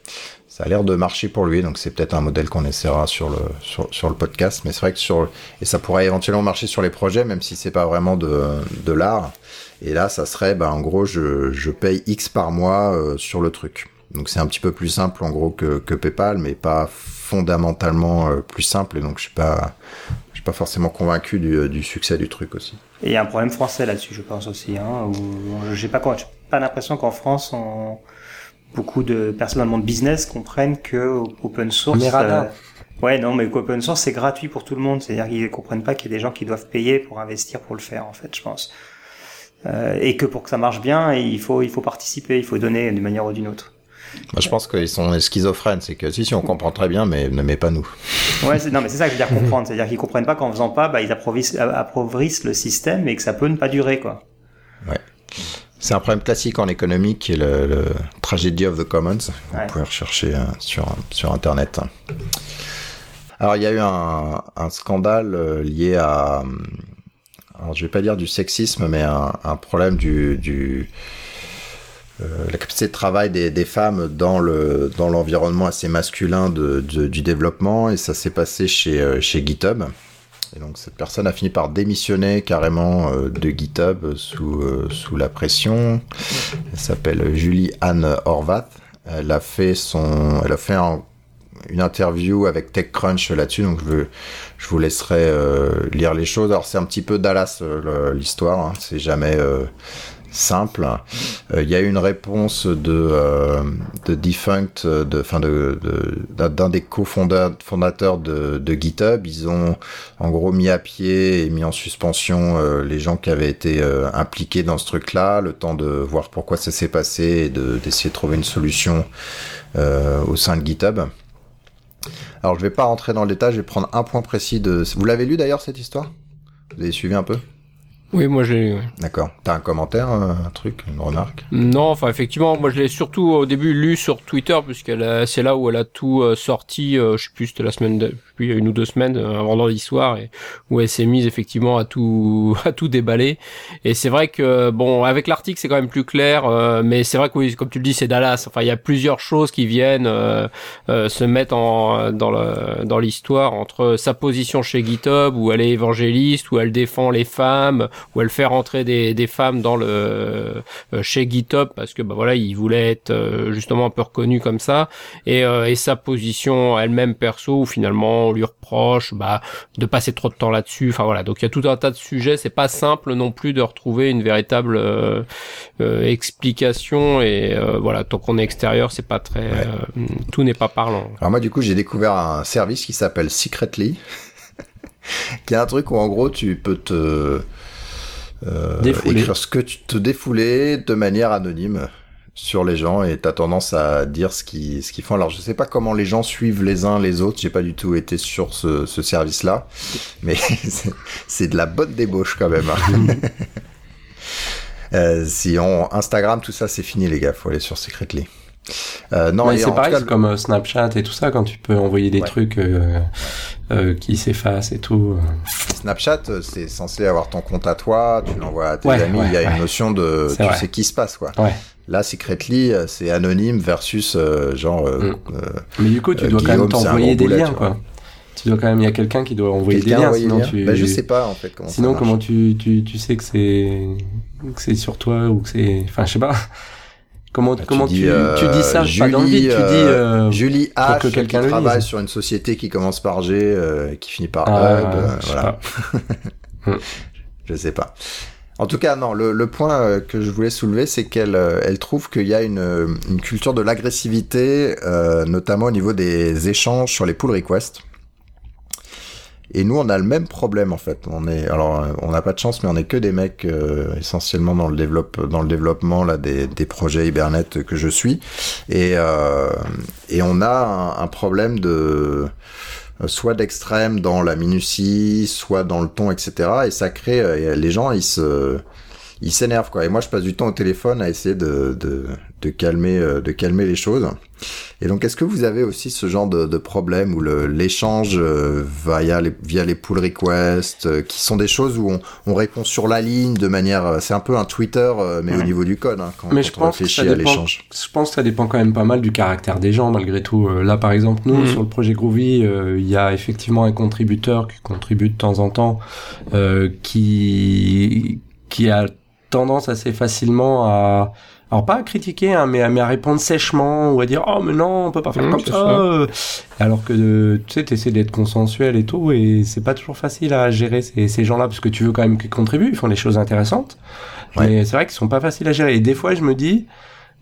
Ça a l'air de marcher pour lui, donc c'est peut-être un modèle qu'on essaiera sur le, sur, le podcast. Mais c'est vrai que sur, et ça pourrait éventuellement marcher sur les projets, même si c'est pas vraiment de, de l'art. Et là, ça serait, bah, en gros, je, je paye X par mois euh, sur le truc. Donc c'est un petit peu plus simple en gros que, que PayPal, mais pas fondamentalement euh, plus simple. Et donc je suis pas, je suis pas forcément convaincu du, du succès du truc aussi. Et il y a un problème français là-dessus, je pense aussi. Hein, où j'ai pas quoi pas l'impression qu'en France, on... beaucoup de personnes dans le monde business comprennent que open source. Euh... Ouais, non, mais open source c'est gratuit pour tout le monde. C'est-à-dire qu'ils comprennent pas qu'il y a des gens qui doivent payer pour investir pour le faire, en fait, je pense. Euh, et que pour que ça marche bien, il faut il faut participer, il faut donner d'une manière ou d'une autre. Moi, je pense qu'ils sont schizophrènes. C'est que si, si, on comprend très bien, mais ne met pas nous. Ouais, non, mais c'est ça que je veux dire [laughs] comprendre. C'est-à-dire qu'ils comprennent pas qu'en faisant pas, bah, ils appauvrissent, appauvrissent le système et que ça peut ne pas durer, quoi. Ouais. C'est un problème classique en économie qui est le, le tragedy of the commons. Vous pouvez rechercher sur, sur Internet. Alors il y a eu un, un scandale lié à, alors je vais pas dire du sexisme, mais un, un problème du, du euh, la capacité de travail des, des, femmes dans le dans l'environnement assez masculin de, de, du développement et ça s'est passé chez euh, chez GitHub. Et donc cette personne a fini par démissionner carrément euh, de GitHub sous sous la pression. Elle s'appelle Julie Anne Horvath. Elle a fait son elle a fait un, une interview avec TechCrunch là-dessus, donc je, je vous laisserai lire les choses. Alors c'est un petit peu Dallas l'histoire, hein. c'est jamais simple. Euh, il y a une réponse de, euh, de Defunct, de, fin de, d'un des cofondateurs de, de GitHub. Ils ont en gros mis à pied et mis en suspension euh, les gens qui avaient été impliqués dans ce truc-là, le temps de voir pourquoi ça s'est passé et de, d'essayer de trouver une solution au sein de GitHub. Alors je vais pas rentrer dans le détail, je vais prendre un point précis de... Vous l'avez lu d'ailleurs cette histoire? Vous avez suivi un peu? Oui, moi j'ai. D'accord. T'as un commentaire, un truc, une remarque? Non, enfin effectivement, moi je l'ai surtout au début lu sur Twitter puisqu'elle c'est là où elle a tout euh, sorti. Euh, je sais plus, c'était la semaine, de... a une ou deux semaines euh, avant dans l'histoire et où elle s'est mise effectivement à tout [laughs] à tout déballer. Et c'est vrai que bon, avec l'article c'est quand même plus clair, mais c'est vrai que oui, comme tu le dis, c'est Dallas. Enfin, il y a plusieurs choses qui viennent se mettre en dans le dans l'histoire entre sa position chez GitHub où elle est évangéliste, où elle défend les femmes où elle fait rentrer des, des femmes dans le euh, chez GitHub parce que bah voilà il voulait être euh, justement un peu reconnu comme ça et, euh, et sa position elle-même perso où finalement on lui reproche bah de passer trop de temps là-dessus. Enfin voilà. Donc il y a tout un tas de sujets. C'est pas simple non plus de retrouver une véritable explication. Et voilà. Tant qu'on est extérieur c'est pas très tout n'est pas parlant. Alors moi du coup j'ai découvert un service qui s'appelle Secretly [laughs] qui est un truc où en gros tu peux te euh, écrire ce que tu te défouler de manière anonyme sur les gens et t'as tendance à dire ce qu'ils ce qu'ils font. Alors je sais pas comment les gens suivent les uns les autres. J'ai pas du tout été sur ce, ce service-là, mais [laughs] c'est de la bonne débauche quand même. Hein. [laughs] euh, si on Instagram tout ça c'est fini les gars, faut aller sur Secretly. Euh, non, c'est pareil, comme euh, Snapchat et tout ça, quand tu peux envoyer des trucs euh, euh, qui s'effacent et tout. Snapchat, c'est censé avoir ton compte à toi, tu l'envoies à tes amis, il y a une notion de tu sais qui se passe, quoi. Là, Secretly, c'est anonyme versus genre. Mm. Mais du coup, tu dois quand même t'envoyer des liens, quoi. Tu dois quand même, il y a quelqu'un qui doit envoyer des liens, sinon tu. Bah, je sais pas en fait comment. Sinon, comment tu, tu, tu sais que c'est que c'est sur toi ou que c'est, enfin, je sais pas. [laughs] Comment, bah, comment tu, dis, tu, dis ça Julie, pas dans le vide, tu dis euh, euh Julie H que quelqu'un travaille sur une société qui commence par G euh, qui finit par ah, Hub, euh, voilà. [laughs] je sais pas. En tout cas, non. Le, le point euh, que je voulais soulever, c'est qu'elle elle trouve qu'il y a une, une culture de l'agressivité, notamment au niveau des échanges sur les pull requests. Et nous, on a le même problème en fait. On est, alors, euh, on n'a pas de chance, mais on est que des mecs euh, essentiellement dans le développe, dans le développement là des, des projets Hibernate que je suis, et euh, et on a un, un problème de soit d'extrême dans la minutie, soit dans le ton, etc. Et ça crée, les gens, ils se ils s'énervent quoi. Et moi, je passe du temps au téléphone à essayer de, de, de calmer, euh, de calmer les choses. Et donc, est-ce que vous avez aussi ce genre de, de problème où l'échange euh, via les, via les pull requests, euh, qui sont des choses où on, on, répond sur la ligne de manière, c'est un peu un Twitter, mais au niveau du code, hein, quand, mais je pense réfléchit à l'échange. Je pense que ça dépend quand même pas mal du caractère des gens, malgré tout. Là, par exemple, nous, mm. sur le projet Groovy, il y a effectivement un contributeur qui contribue de temps en temps, qui qui a tendance assez facilement à alors pas à critiquer hein, mais, à, mais à répondre sèchement ou à dire oh mais non on peut pas faire mmh, comme ça. alors que tu sais t'essaies d'être consensuel et tout et c'est pas toujours facile à gérer ces, ces gens-là parce que tu veux quand même qu'ils contribuent ils font des choses intéressantes. Mais c'est vrai qu'ils sont pas faciles à gérer. Et des fois je me dis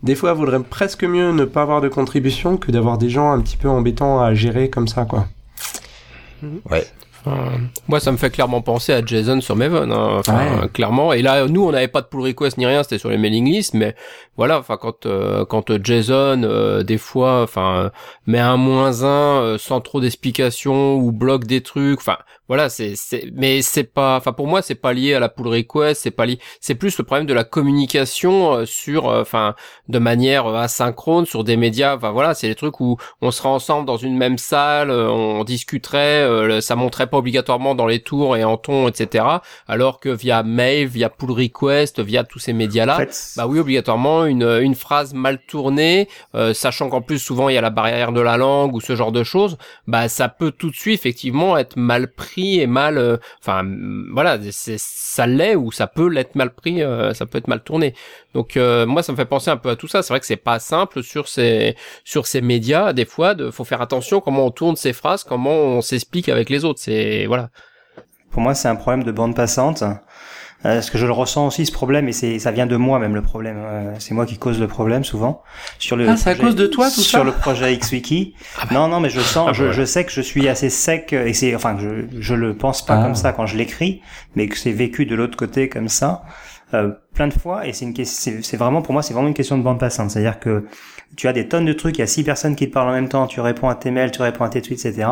des fois, vaudrait presque mieux ne pas avoir de contribution que d'avoir des gens un petit peu embêtants à gérer comme ça, quoi. Ouais moi, ça me fait clairement penser à Jason sur Maven, hein. enfin, clairement. Et là, nous, on n'avait pas de pull request ni rien, c'était sur les mailing lists, mais voilà, enfin, quand euh, quand Jason, euh, des fois, enfin, met un moins un euh, sans trop d'explications ou bloque des trucs, enfin, voilà, c'est, c'est, mais c'est pas, enfin pour moi c'est pas lié à la pull request, c'est pas lié, c'est plus le problème de la communication euh, sur, euh, enfin, de manière euh, asynchrone sur des médias. Enfin voilà, c'est les trucs où on serait ensemble dans une même salle, on discuterait, ça montrait pas obligatoirement dans les tours et en ton, etc. Alors que via mail, via pull request, via tous ces médias-là, bah oui obligatoirement une une phrase mal tournée, sachant qu'en plus souvent il y a la barrière de la langue ou ce genre de choses, bah ça peut tout de suite effectivement être mal pris est mal, euh, enfin voilà, c'est ça l'est ou ça peut l'être mal pris, euh, ça peut être mal tourné. Donc euh, moi ça me fait penser un peu à tout ça. C'est vrai que c'est pas simple sur ces sur ces médias. Des fois, de, faut faire attention comment on tourne ces phrases, comment on s'explique avec les autres. C'est voilà. Pour moi, c'est un problème de bande passante. Euh, parce que je le ressens aussi ce problème et c'est ça vient de moi même le problème. Euh, c'est moi qui cause le problème souvent sur le. Ah, c'est à cause de toi tout sur le projet XWiki. [laughs] Ah bah. Non non mais je sens, ah bah je, je, sais que je suis assez sec et c'est enfin je je le pense pas ah. comme ça quand je l'écris, mais que c'est vécu de l'autre côté comme ça. Euh, plein de fois et c'est une c'est vraiment pour moi c'est vraiment une question de bande passante c'est à dire que tu as des tonnes de trucs, il y a six personnes qui te parlent en même temps, tu réponds à tes mails, tu réponds à tes tweets, etc.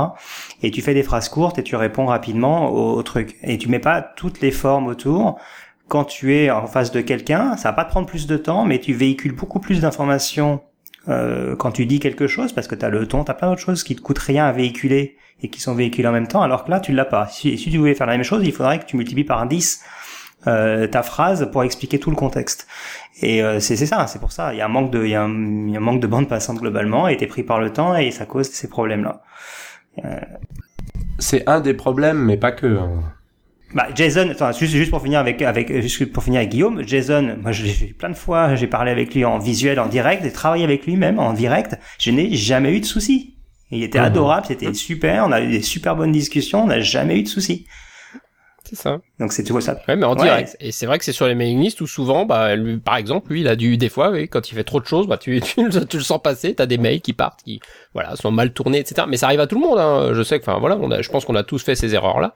Et tu fais des phrases courtes et tu réponds rapidement au, truc. Et tu mets pas toutes les formes autour. Quand tu es en face de quelqu'un, ça va pas te prendre plus de temps, mais tu véhicules beaucoup plus d'informations euh, quand tu dis quelque chose, parce que tu as le ton, tu as plein d'autres choses qui te coûtent rien à véhiculer et qui sont véhiculées en même temps, alors que là, tu l'as pas. Si, si tu voulais faire la même chose, il faudrait que tu multiplies par 10 euh, ta phrase pour expliquer tout le contexte. Et euh, c'est ça, c'est pour ça. Il y a un manque de, il y, a un, manque de bande passante globalement, et t'es pris par le temps, et ça cause ces problèmes-là. Euh... C'est un des problèmes, mais pas que. Hein. Bah, Jason, enfin, juste, juste pour finir avec, avec, juste pour finir avec Guillaume, Jason, moi, j'ai plein de fois, j'ai parlé avec lui en visuel, en direct, et travaillé avec lui même en direct. Je n'ai jamais eu de soucis. Il était mhm. adorable, c'était super, on a eu des super bonnes discussions, on n'a jamais eu de soucis. C'est ça. Donc c'est tout ça. Ouais, mais en direct. Et c'est vrai que c'est sur les mailing lists où souvent, bah, lui, par exemple, lui, il a dû des fois, oui, quand il fait trop de choses, bah, tu, [laughs] tu, tu le sens passer. T'as des mails qui partent, qui, voilà, sont mal tournés, etc. Mais ça arrive à tout le monde. Hein. Je sais que, enfin, voilà, on a, je pense qu'on a tous fait ces erreurs-là.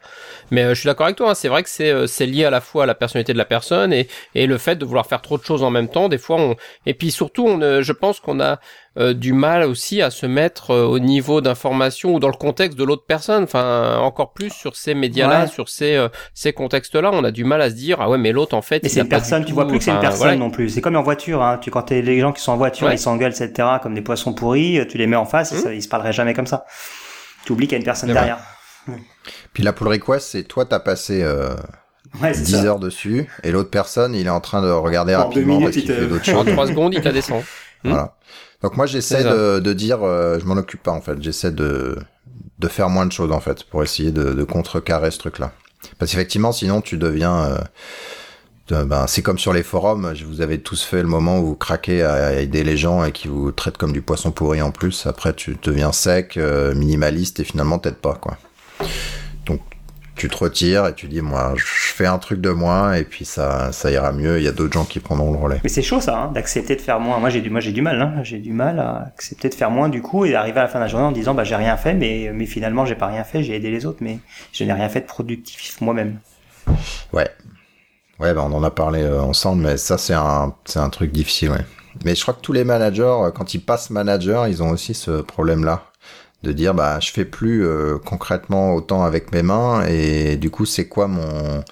Mais euh, je suis d'accord avec toi. Hein. C'est vrai que c'est, euh, c'est lié à la fois à la personnalité de la personne et, et le fait de vouloir faire trop de choses en même temps. Des fois, on, et puis surtout, on, euh, je pense qu'on a euh, du mal aussi à se mettre euh, au niveau d'information ou dans le contexte de l'autre personne. Enfin, encore plus sur ces médias-là, sur ces euh, ces contextes-là, on a du mal à se dire ah ouais mais l'autre en fait. Mais c'est une personne, tu vois plus que c'est une personne non plus. C'est comme en voiture, hein. Tu quand t'es les gens qui sont en voiture, ils s'engueulent, etc. Comme des poissons pourris, tu les mets en face, mmh. ils, se parleraient jamais comme ça. Tu oublies qu'il y a une personne derrière. Puis la pull request, c'est toi t'as passé. Euh... 10 heures dessus et l'autre personne il est en train de regarder rapidement parce qu'il fait d'autres choses. En 3 secondes il te descend. [laughs] Voilà. Donc moi j'essaie de, de, dire, euh, je m'en occupe pas en fait, j'essaie de, de faire moins de choses en fait pour essayer de, de contrecarrer ce truc-là. Parce qu'effectivement sinon tu deviens... Euh, ben, c'est comme sur les forums, vous avez tous fait le moment où vous craquez à aider les gens et qui vous traitent comme du poisson pourri en plus. Après tu deviens sec, euh, minimaliste et finalement t'aides pas quoi tu te retires et tu dis moi je fais un truc de moins et puis ça ça ira mieux. Il y a d'autres gens qui prendront le relais. Mais c'est chaud ça hein, d'accepter de faire moins. Moi j'ai du moi j'ai du mal hein, j'ai du mal à accepter de faire moins du coup et d'arriver à la fin de la journée en disant bah j'ai rien fait mais mais finalement j'ai pas rien fait j'ai aidé les autres mais je n'ai rien fait de productif moi-même. Ouais. Ouais bah on en a parlé euh, ensemble mais ça c'est un c'est un truc difficile ouais. Mais je crois que tous les managers euh, quand ils passent manager ils ont aussi ce problème là de dire bah je fais plus euh, concrètement autant avec mes mains et du coup c'est quoi mon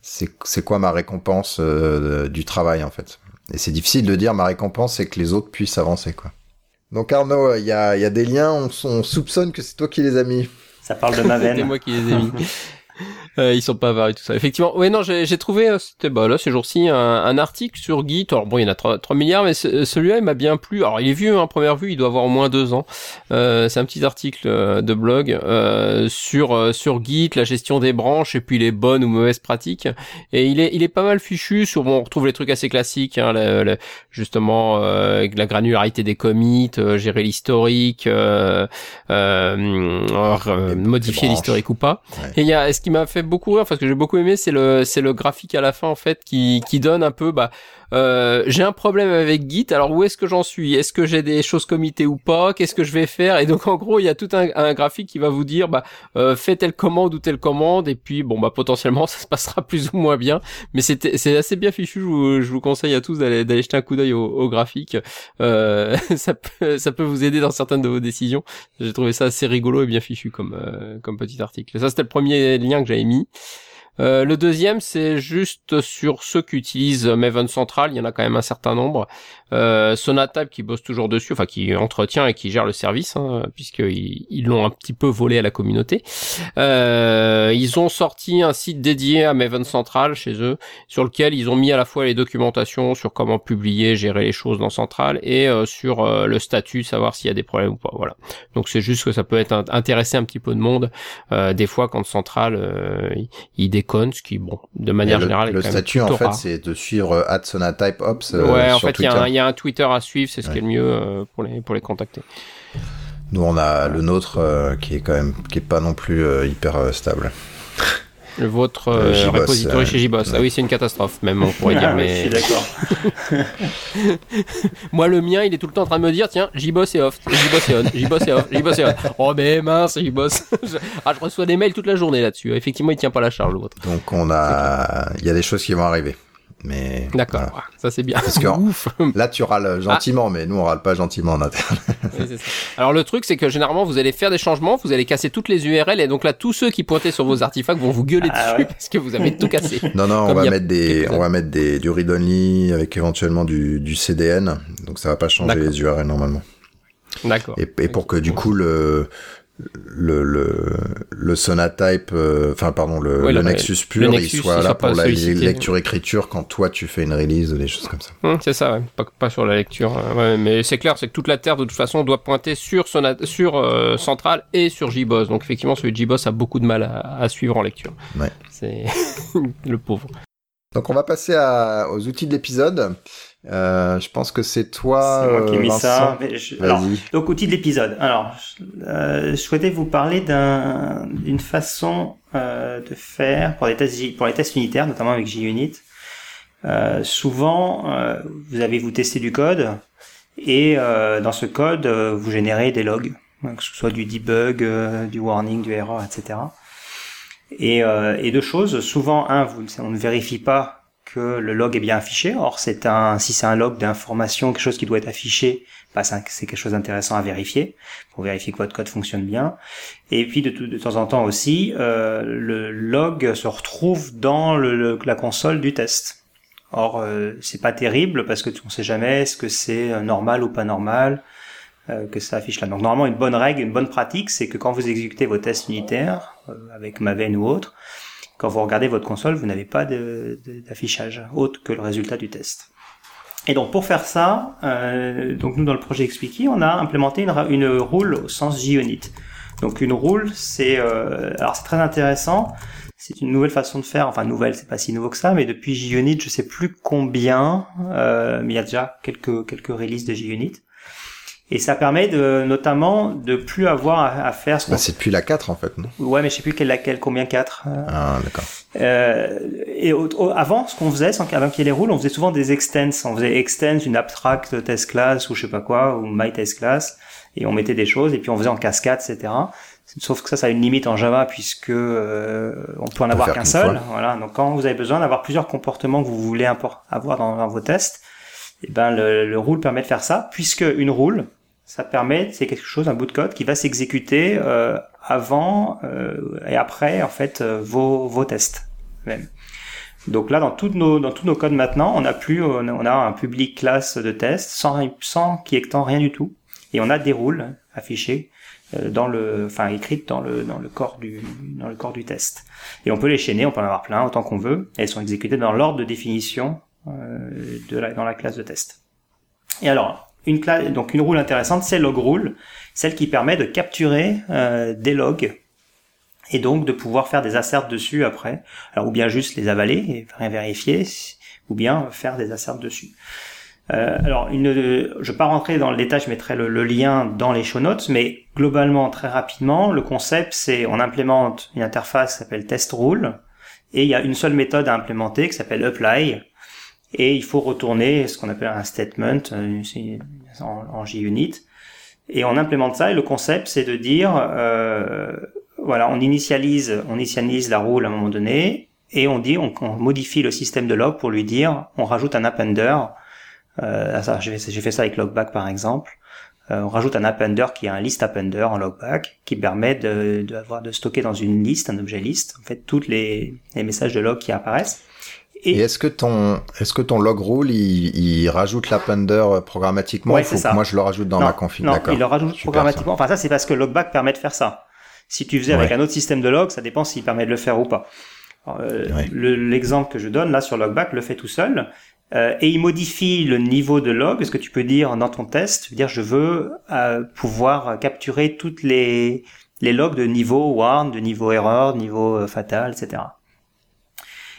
c'est quoi ma récompense euh, du travail en fait. Et c'est difficile de dire ma récompense c'est que les autres puissent avancer quoi. Donc Arnaud il y a, y a des liens. On, on soupçonne que c'est toi qui les as mis. Ça parle de ma veine. [laughs] C'est moi qui les ai mis Euh, ils sont pas avariés tout ça. Effectivement, ouais non, j'ai trouvé euh, c'était bah là ces jours-ci un, un, article sur Git. Alors bon, il y en a 3, 3 milliards, mais celui-là il m'a bien plu. Alors il est vieux, hein, première vue, il doit avoir au moins deux ans. Euh, c'est un petit article euh, de blog euh, sur sur Git, la gestion des branches et puis les bonnes ou mauvaises pratiques. Et il est il est pas mal fichu sur bon, on retrouve les trucs assez classiques, hein, justement la granularité des commits, gérer l'historique, modifier l'historique ou pas. Et il y a ce qui m'a fait beaucoup rire, parce que j'ai beaucoup aimé, c'est le c'est le graphique à la fin en fait qui qui donne un peu bah euh, j'ai un problème avec Git. Alors où est-ce que j'en suis? Est-ce que j'ai des choses committées ou pas? Qu'est-ce que je vais faire? Et donc en gros, il y a tout un, un graphique qui va vous dire, bah, euh, fais telle commande ou telle commande, et puis bon, bah potentiellement [laughs] ça se passera plus ou moins bien. Mais c'est assez bien fichu. Je vous, je vous conseille à tous d'aller d'aller jeter un coup d'œil au, au, graphique. Euh, [laughs] ça peut ça peut vous aider dans certaines de vos décisions. J'ai trouvé ça assez rigolo et bien fichu comme euh, comme petit article. Ça c'était le premier lien que j'avais mis. Euh, le deuxième, c'est juste sur ceux qui utilisent Maven Central. Il y en a quand même un certain nombre. Euh, qui bosse toujours dessus, enfin qui entretient et qui gère le service, hein, puisqu'ils ils l'ont un petit peu volé à la communauté. Euh, ils ont sorti un site dédié à Maven Central chez eux, sur lequel ils ont mis à la fois les documentations sur comment publier, gérer les choses dans Central, et euh, sur le statut, savoir s'il y a des problèmes ou pas. Voilà. Donc c'est juste que ça peut être intéresser un petit peu de monde. Des fois, quand Central, il, déconne, qui, bon, de manière générale, le statut en fait, c'est de suivre Sonatype Ops. ouais, en fait, il y a y a un Twitter à suivre, c'est ce qui est le mieux euh, pour les pour les contacter. Nous, on a le nôtre euh, qui est quand même qui est pas non plus euh, hyper stable. Le vôtre repository chez JBoss. Ah oui, c'est une catastrophe, même, on pourrait dire. mais... Je suis d'accord. [laughs] Moi, le mien, il est tout le temps en train de me dire tiens, JBoss est off, JBoss est on, JBoss est off, JBoss est on. [laughs] Oh, mais mince, JBoss. [laughs] ah, je reçois des mails toute la journée là-dessus. Effectivement, il tient pas la charge, le vôtre. Donc, on a. Il y a des choses qui vont arriver. Mais d'accord, ça c'est bien. Parce que [laughs] là tu râles gentiment, mais nous on râle pas gentiment en interne. Alors le truc c'est que généralement vous allez faire des changements, vous allez casser toutes les URL et donc là tous ceux qui pointaient sur vos artefacts vont vous gueuler ah dessus parce que vous avez tout cassé. Non non, on va mettre des, on va mettre des du read only avec éventuellement du, du CDN, donc ça va pas changer les URL normalement. D'accord. Et, et, pour que du coup le le le le Sonatype euh, enfin pardon le, le, Nexus pur il soit là pour la lecture écriture quand toi tu fais une release des choses comme ça. Hum, c'est ça ouais. pas, pas, sur la lecture ouais, mais c'est clair c'est que toute la terre de toute façon doit pointer sur sur euh, Central et sur JBoss. Donc effectivement celui de JBoss a beaucoup de mal à, à suivre en lecture. C'est [laughs] le pauvre. Donc on va passer à, aux outils de l'épisode euh, je pense que c'est toi. C'est moi qui ai mis ça. alors, donc outil de l'épisode. Alors, euh, je souhaitais vous parler d'une façon euh, de faire pour les tests pour les tests unitaires, notamment avec JUnit. Euh, souvent, euh, vous avez vous testé du code et euh, dans ce code, vous générez des logs, que ce soit du debug, du warning, du error, etc. Et, et deux choses. Souvent, un, vous, on ne vérifie pas que le log est bien affiché. Or, c'est un, si c'est un log d'information, quelque chose qui doit être affiché, bah, c'est quelque chose d'intéressant à vérifier pour vérifier que votre code fonctionne bien. Et puis de, de temps en temps aussi, euh, le log se retrouve dans le, la console du test. Or, euh, c'est pas terrible parce que on sait jamais est-ce que c'est euh, normal ou pas normal euh, que ça affiche là. Donc normalement, une bonne règle, une bonne pratique, c'est que quand vous exécutez vos tests unitaires avec Maven ou autre, quand vous regardez votre console, vous n'avez pas d'affichage autre que le résultat du test. Et donc pour faire ça, euh, donc nous dans le projet Expliqué, on a implémenté une, une rule au sens JUnit. Donc une rule, c'est euh, alors c'est très intéressant. C'est une nouvelle façon de faire. Enfin nouvelle, c'est pas si nouveau que ça, mais depuis JUnit, je sais plus combien, euh, mais il y a déjà quelques quelques releases de JUnit. Et ça permet de, notamment de plus avoir à, faire ce bah, C'est depuis la 4 en fait, non? Ouais, mais je sais plus quelle laquelle, combien 4. Euh. Ah, d'accord. Euh, et avant, ce qu'on faisait, avant qu'il y ait les rules, on faisait souvent des extends. On faisait extends, une abstract test class ou je sais pas quoi, ou my test class, et on mettait des choses, et puis on faisait en cascade, etc. Sauf que ça, ça a une limite en Java puisque euh, on peut en avoir qu'un seul. Voilà. Donc quand vous avez besoin d'avoir plusieurs comportements que vous voulez avoir dans, dans vos tests, et eh ben le, le rule permet de faire ça, puisque une rule, ça permet, c'est quelque chose, un bout de code qui va s'exécuter euh, avant euh, et après en fait euh, vos, vos tests même. Donc là, dans, toutes nos, dans tous nos codes maintenant, on a plus, on a un public classe de test sans, sans qui étant rien du tout, et on a des rôles affichés dans le, enfin écrites dans le dans le corps du dans le corps du test. Et on peut les chaîner, on peut en avoir plein autant qu'on veut. elles sont exécutées dans l'ordre de définition de la, dans la classe de test. Et alors, une classe, donc une rule intéressante, c'est log rule, celle qui permet de capturer euh, des logs et donc de pouvoir faire des asserts dessus après. Alors ou bien juste les avaler et rien vérifier, ou bien faire des asserts dessus. Euh, alors, je vais pas rentrer dans le détail, je mettrai le, lien dans les show notes, mais globalement, très rapidement, le concept, c'est on implémente une interface qui s'appelle test rule, et il y a une seule méthode à implémenter qui s'appelle apply, et il faut retourner ce qu'on appelle un statement euh, en, en JUnit. Et on implémente ça et le concept c'est de dire euh, voilà on initialise on initialise la rule à un moment donné et on dit on, modifie le système de log pour lui dire on rajoute un appender euh, j'ai fait ça avec logback par exemple euh, on rajoute un appender qui est un list appender en logback qui permet de, de, avoir, de stocker dans une liste, un objet liste, en fait, toutes les, les messages de log qui apparaissent. Et, est-ce que ton est-ce que ton log rule il, il rajoute l'appender programmatiquement ouais, c'est ça. moi je le rajoute dans ma config Non, il le rajoute programmatiquement. Enfin ça c'est parce que logback permet de faire ça. Si tu faisais avec un autre système de log, ça dépend s'il permet de le faire ou pas. Euh, l'exemple que je donne là sur logback le fait tout seul. Euh, et il modifie le niveau de log. Ce que tu peux dire dans ton test, dire je veux euh, pouvoir capturer toutes les les logs de niveau warn, de niveau erreur, de niveau euh, fatal, etc.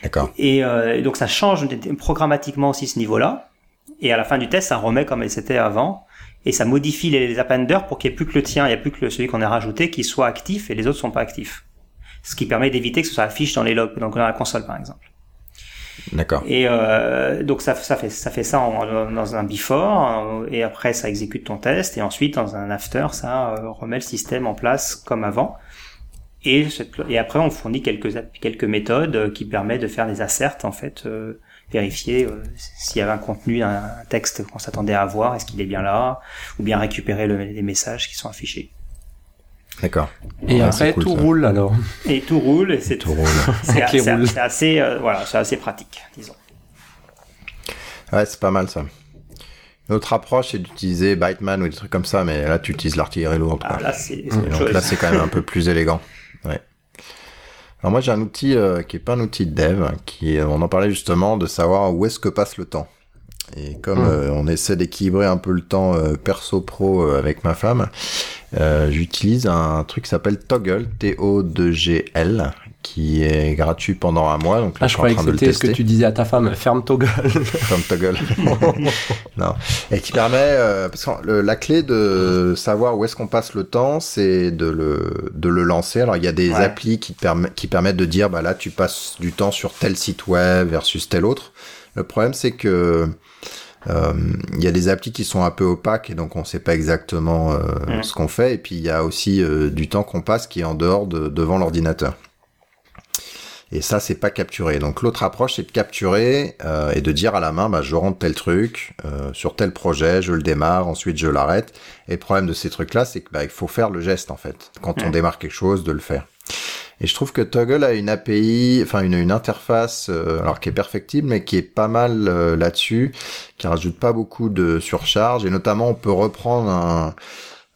D'accord. Et, euh, donc ça change programmatiquement aussi ce niveau-là. Et à la fin du test, ça remet comme c'était avant. Et ça modifie les, appenders pour qu'il n'y ait plus que le tien, il n'y a plus que celui qu'on a rajouté qui soit actif et les autres sont pas actifs. Ce qui permet d'éviter que ce soit affiché dans les logs, donc dans la console par exemple. D'accord. Et euh, donc ça, ça, fait ça fait ça dans un before et après ça exécute ton test et ensuite dans un after ça euh, remet le système en place comme avant. Et, et après on fournit quelques quelques méthodes qui permettent de faire des asserts en fait, euh, vérifier euh, s'il y avait un contenu, un texte qu'on s'attendait à voir, est-ce qu'il est bien là, ou bien récupérer les messages qui sont affichés. D'accord. Et après tout roule alors. Et tout roule et c'est tout roule. [laughs] C'est assez, euh, voilà, c'est assez pratique, disons. Ouais, c'est pas mal ça. Notre approche, c'est d'utiliser Byteman ou des trucs comme ça, mais là, tu utilises l'artillerie lourde. Ah, là, c'est Donc là, c'est quand même un peu plus élégant. [laughs] Ouais. Alors moi, j'ai un outil euh, qui est pas un outil de dev, qui on en parlait justement de savoir où est-ce que passe le temps. Et comme hmm. euh, on essaie d'équilibrer un peu le temps perso-pro avec ma femme, euh, j'utilise un truc qui s'appelle Toggle, T-O-2-G-L, qui est gratuit pendant un mois. Donc là, ah, je, croyais que c'était ce que tu disais à ta femme, ferme Toggle. [laughs] ferme Toggle. [laughs] non. Et qui permet, euh, parce que la clé de savoir où est-ce qu'on passe le temps, c'est de le, de le lancer. Alors, il y a des applis qui, permet, qui permettent de dire, bah là, tu passes du temps sur tel site web versus tel autre. Le problème, c'est que euh, il y a des applis qui sont un peu opaques et donc on sait pas exactement euh, mm. ce qu'on fait. Et puis il y a aussi euh, du temps qu'on passe qui est en dehors de devant l'ordinateur. Et ça, c'est pas capturé. Donc l'autre approche, c'est de capturer euh, et de dire à la main, bah, je rentre tel truc euh, sur tel projet, je le démarre, ensuite je l'arrête. Et le problème de ces trucs-là, c'est qu'il bah, faut faire le geste en fait. Quand on démarre quelque chose, de le faire. Et je trouve que Toggle a une API, enfin une, une interface, euh, alors qui est perfectible, mais qui est pas mal euh, là-dessus, qui rajoute pas beaucoup de surcharge. Et notamment, on peut reprendre un,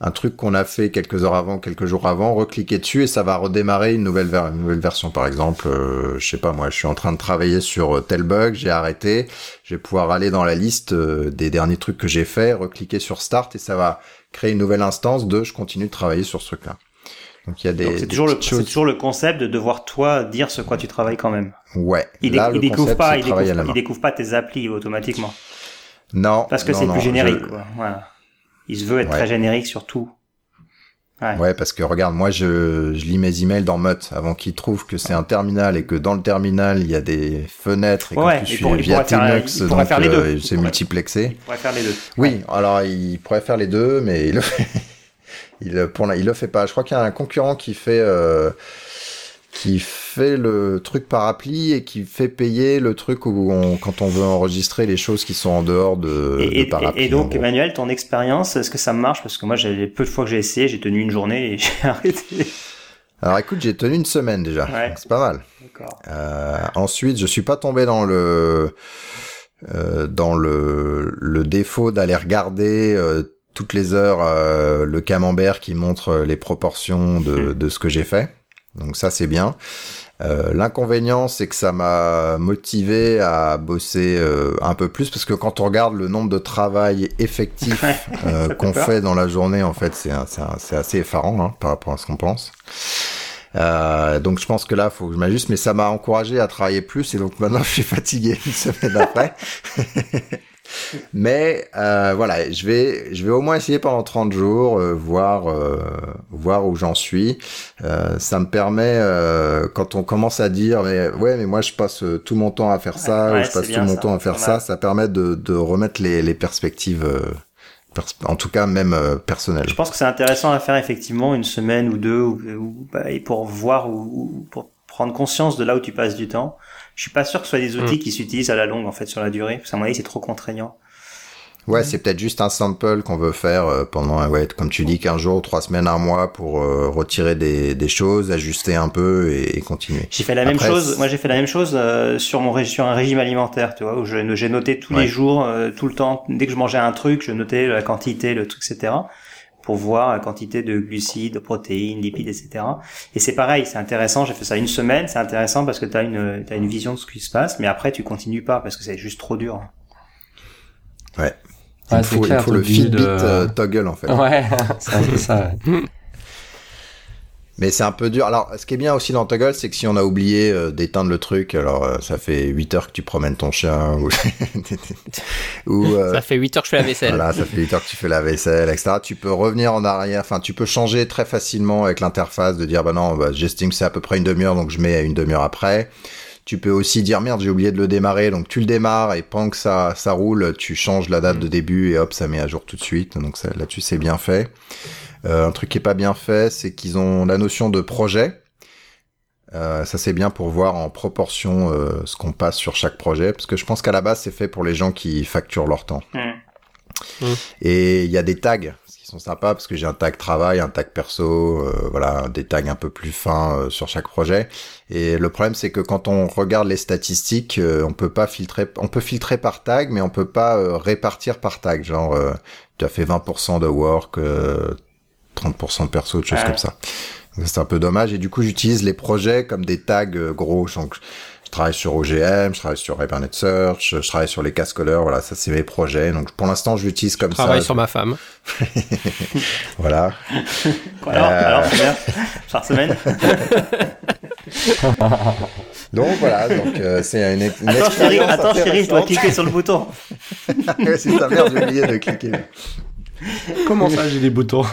un truc qu'on a fait quelques heures avant, quelques jours avant, recliquer dessus et ça va redémarrer une nouvelle, une nouvelle version. Par exemple, euh, je sais pas moi, je suis en train de travailler sur tel bug, j'ai arrêté, je vais pouvoir aller dans la liste des derniers trucs que j'ai fait, recliquer sur Start et ça va créer une nouvelle instance de je continue de travailler sur ce truc-là. Donc il y a des. C'est toujours, le, toujours le concept de devoir toi dire ce quoi tu travailles quand même. Ouais. Il, là, il découvre pas, il découvre, il découvre pas tes applis automatiquement. Non. Parce que c'est plus générique. Quoi. Voilà. Il se veut être très générique sur tout. Ouais. ouais. parce que regarde, moi je, je lis mes emails dans Mutt avant qu'il trouve que c'est un terminal et que dans le terminal il y a des fenêtres et ouais, quand tu suis via Linux, donc euh, c'est multiplexé. Il pourrait faire les deux. Oui, alors il pourrait faire les deux, mais il le [laughs] fait. Il pour il le fait pas. Je crois qu'il y a un concurrent qui fait euh, qui fait le truc par appli et qui fait payer le truc où on, quand on veut enregistrer les choses qui sont en dehors de, et, de par appli. Et donc Emmanuel, ton expérience, est-ce que ça marche? Parce que moi, j'ai peu de fois que j'ai essayé, j'ai tenu une journée et [laughs] j'ai arrêté. Alors écoute, j'ai tenu une semaine déjà. Ouais. C'est pas mal. Euh, ensuite, je suis pas tombé dans le euh, dans le, le défaut d'aller regarder euh, toutes les heures euh, le camembert qui montre les proportions de, hmm. de ce que j'ai fait. Donc ça c'est bien. Euh, L'inconvénient c'est que ça m'a motivé à bosser euh, un peu plus parce que quand on regarde le nombre de travail effectif [laughs] qu'on fait dans la journée, en fait c'est assez effarant hein, par rapport à ce qu'on pense. donc je pense que là, faut que je m'ajuste, mais ça m'a encouragé à travailler plus et donc maintenant [laughs] je suis fatigué une semaine après. [laughs] Mais euh, voilà, je vais, je vais au moins essayer pendant 30 jours, euh, voir, euh, voir où j'en suis. Euh, ça me permet, quand on commence à dire, mais ouais, mais moi je passe tout mon temps à faire ça, ou je passe tout mon temps à faire ça, ça permet de, de remettre les, les perspectives en tout cas même euh, personnel. Je pense que c'est intéressant à faire effectivement une semaine ou deux ou, bah, et pour voir ou, pour prendre conscience de là où tu passes du temps. Je suis pas sûr que ce soit des outils mm. qui s'utilisent à la longue en fait sur la durée parce qu'à mon avis c'est trop contraignant. Ouais, c'est peut-être juste un sample qu'on veut faire euh, pendant, ouais, comme tu dis, 15 jours, 3 semaines, un mois pour euh, retirer des, des, choses, ajuster un peu et, continuer. J'ai fait la même chose. Moi, j'ai fait la même chose euh, sur mon sur un régime alimentaire, tu vois, où j'ai noté tous les jours, tout le temps, dès que je mangeais un truc, je notais la quantité, le truc, etc pour voir la quantité de glucides, de protéines, lipides, etc. Et c'est pareil, c'est intéressant. J'ai fait ça une semaine, c'est intéressant parce que tu as une, as une vision de ce qui se passe, mais après tu continues pas parce que c'est juste trop dur. Ouais. Il faut, il faut le Fitbit euh, toggle en fait. Ouais, [laughs] c'est un peu ça. Mais c'est un peu dur. Alors, ce qui est bien aussi dans Toggle, c'est que si on a oublié euh, d'éteindre le truc, alors euh, ça fait 8 heures que tu promènes ton chien, ou, [laughs] ou ça fait 8 heures que je fais la vaisselle. Voilà, ça fait 8 heures que tu fais la vaisselle, etc. Tu peux revenir en arrière, enfin, tu peux changer très facilement avec l'interface de dire, bah non, bah, j'estime que c'est à peu près une demi-heure, donc je mets à une demi-heure après. Tu peux aussi dire merde, j'ai oublié de le démarrer, donc tu le démarres et pendant que ça ça roule, tu changes la date de début et hop, ça met à jour tout de suite. Donc là-dessus c'est bien fait. Euh, un truc qui est pas bien fait, c'est qu'ils ont la notion de projet. Euh, ça c'est bien pour voir en proportion euh, ce qu'on passe sur chaque projet, parce que je pense qu'à la base c'est fait pour les gens qui facturent leur temps. Mmh. Et il y a des tags sont sympas parce que j'ai un tag travail, un tag perso, euh, voilà, des tags un peu plus fins euh, sur chaque projet. Et le problème c'est que quand on regarde les statistiques, euh, on peut pas filtrer, on peut filtrer par tag, mais on peut pas répartir par tag. Genre, tu as fait 20% de work, 30% de perso, de choses comme ça. C'est un peu dommage. Et du coup, j'utilise les projets comme des tags gros. Donc, je travaille sur OGM, je travaille sur Hypernet Search, je travaille sur les cascoleurs, voilà, ça c'est mes projets. Donc pour l'instant, je l'utilise comme ça. Je travaille sur ma femme. [laughs] voilà. [laughs] alors, euh... alors bien [laughs] par semaine. donc voilà, donc euh, c'est une, une attends, chérie, attends chérie, je dois cliquer sur le bouton. c'est ta mère, j'ai oublié de cliquer. Comment ça, j'ai des boutons?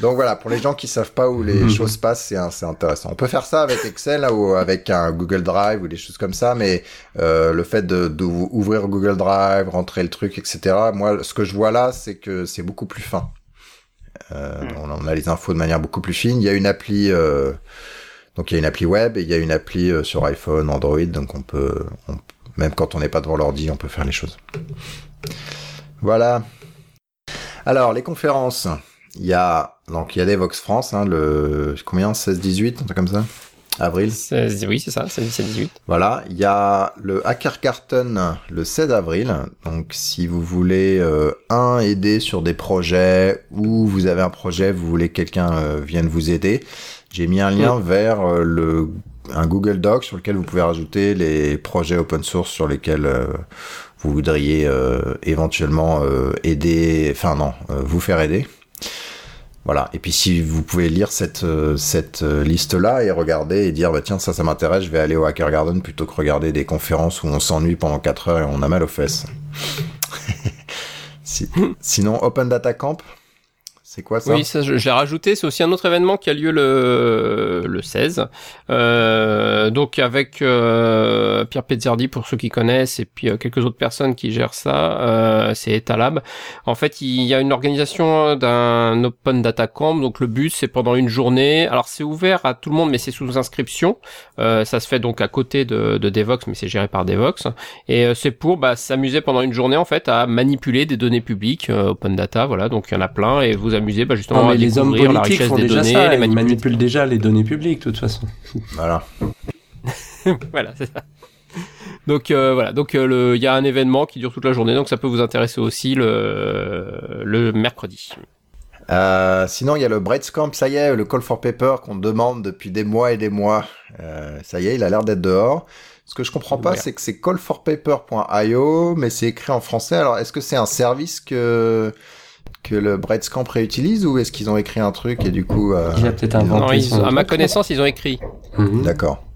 Donc voilà, pour les gens qui savent pas où les mhm. choses passent, c'est intéressant. On peut faire ça avec Excel ou avec un Google Drive ou des choses comme ça, mais euh, le fait de, ouvrir Google Drive, rentrer le truc, etc. Moi, ce que je vois là, c'est que c'est beaucoup plus fin. Euh, mhm. on, a les infos de manière beaucoup plus fine. Il y a une appli, euh, donc il y a une appli web et il y a une appli sur iPhone, Android, donc on peut, même quand on n'est pas devant l'ordi, on peut faire les choses. Voilà. Alors les conférences. Il y a donc il y a des Vox France, hein, le combien? 16-18, un truc comme ça? Avril? 16, Oui, c'est ça, 16-18. Voilà, il y a le Hacker Carton le 16 avril. Donc si vous voulez euh, un aider sur des projets ou vous avez un projet, vous voulez que quelqu'un euh, vienne vous aider, j'ai mis un lien vers euh, le un Google Doc sur lequel vous pouvez rajouter les projets open source sur lesquels vous voudriez éventuellement aider, enfin non, vous faire aider. Voilà. Et puis si vous pouvez lire cette euh, cette euh, liste là et regarder et dire bah tiens ça ça m'intéresse, je vais aller au Hacker Garden plutôt que regarder des conférences où on s'ennuie pendant 4 heures et on a mal aux fesses. [laughs] Sinon Open Data Camp, c'est quoi ça Oui, ça, je, l'ai rajouté. C'est aussi un autre événement qui a lieu le, le 16. Euh, donc avec euh, Pierre Pezzardi pour ceux qui connaissent et puis euh, quelques autres personnes qui gèrent ça. Euh, c'est Etalab. En fait, il y a une organisation d'un Open Data Camp. Donc le but, c'est pendant une journée. Alors c'est ouvert à tout le monde, mais c'est sous inscription. Euh, ça se fait donc à côté de, de Devox, mais c'est géré par Devox. Et euh, c'est pour bah, s'amuser pendant une journée en fait à manipuler des données publiques Open Data. Voilà, donc il y en a plein et vous bah, justement les hommes politiques font déjà ça, ils manipulent déjà les données publiques de toute façon. [laughs] Voilà. [laughs] voilà, c'est ça. Donc euh, voilà, donc euh, il y a un événement qui dure toute la journée, donc ça peut vous intéresser aussi le, le mercredi. Euh, sinon, il y a le Camp, ça y est, le Call for Paper qu'on demande depuis des mois et des mois. ça y est, il a l'air d'être dehors. Ce que je comprends pas, c'est que c'est callforpaper.io, mais c'est écrit en français. Alors, est-ce que c'est un service que que le Camp réutilise ou est-ce qu'ils ont écrit un truc et du coup euh, il a peut-être inventé à ma connaissance ils ont écrit mhm. d'accord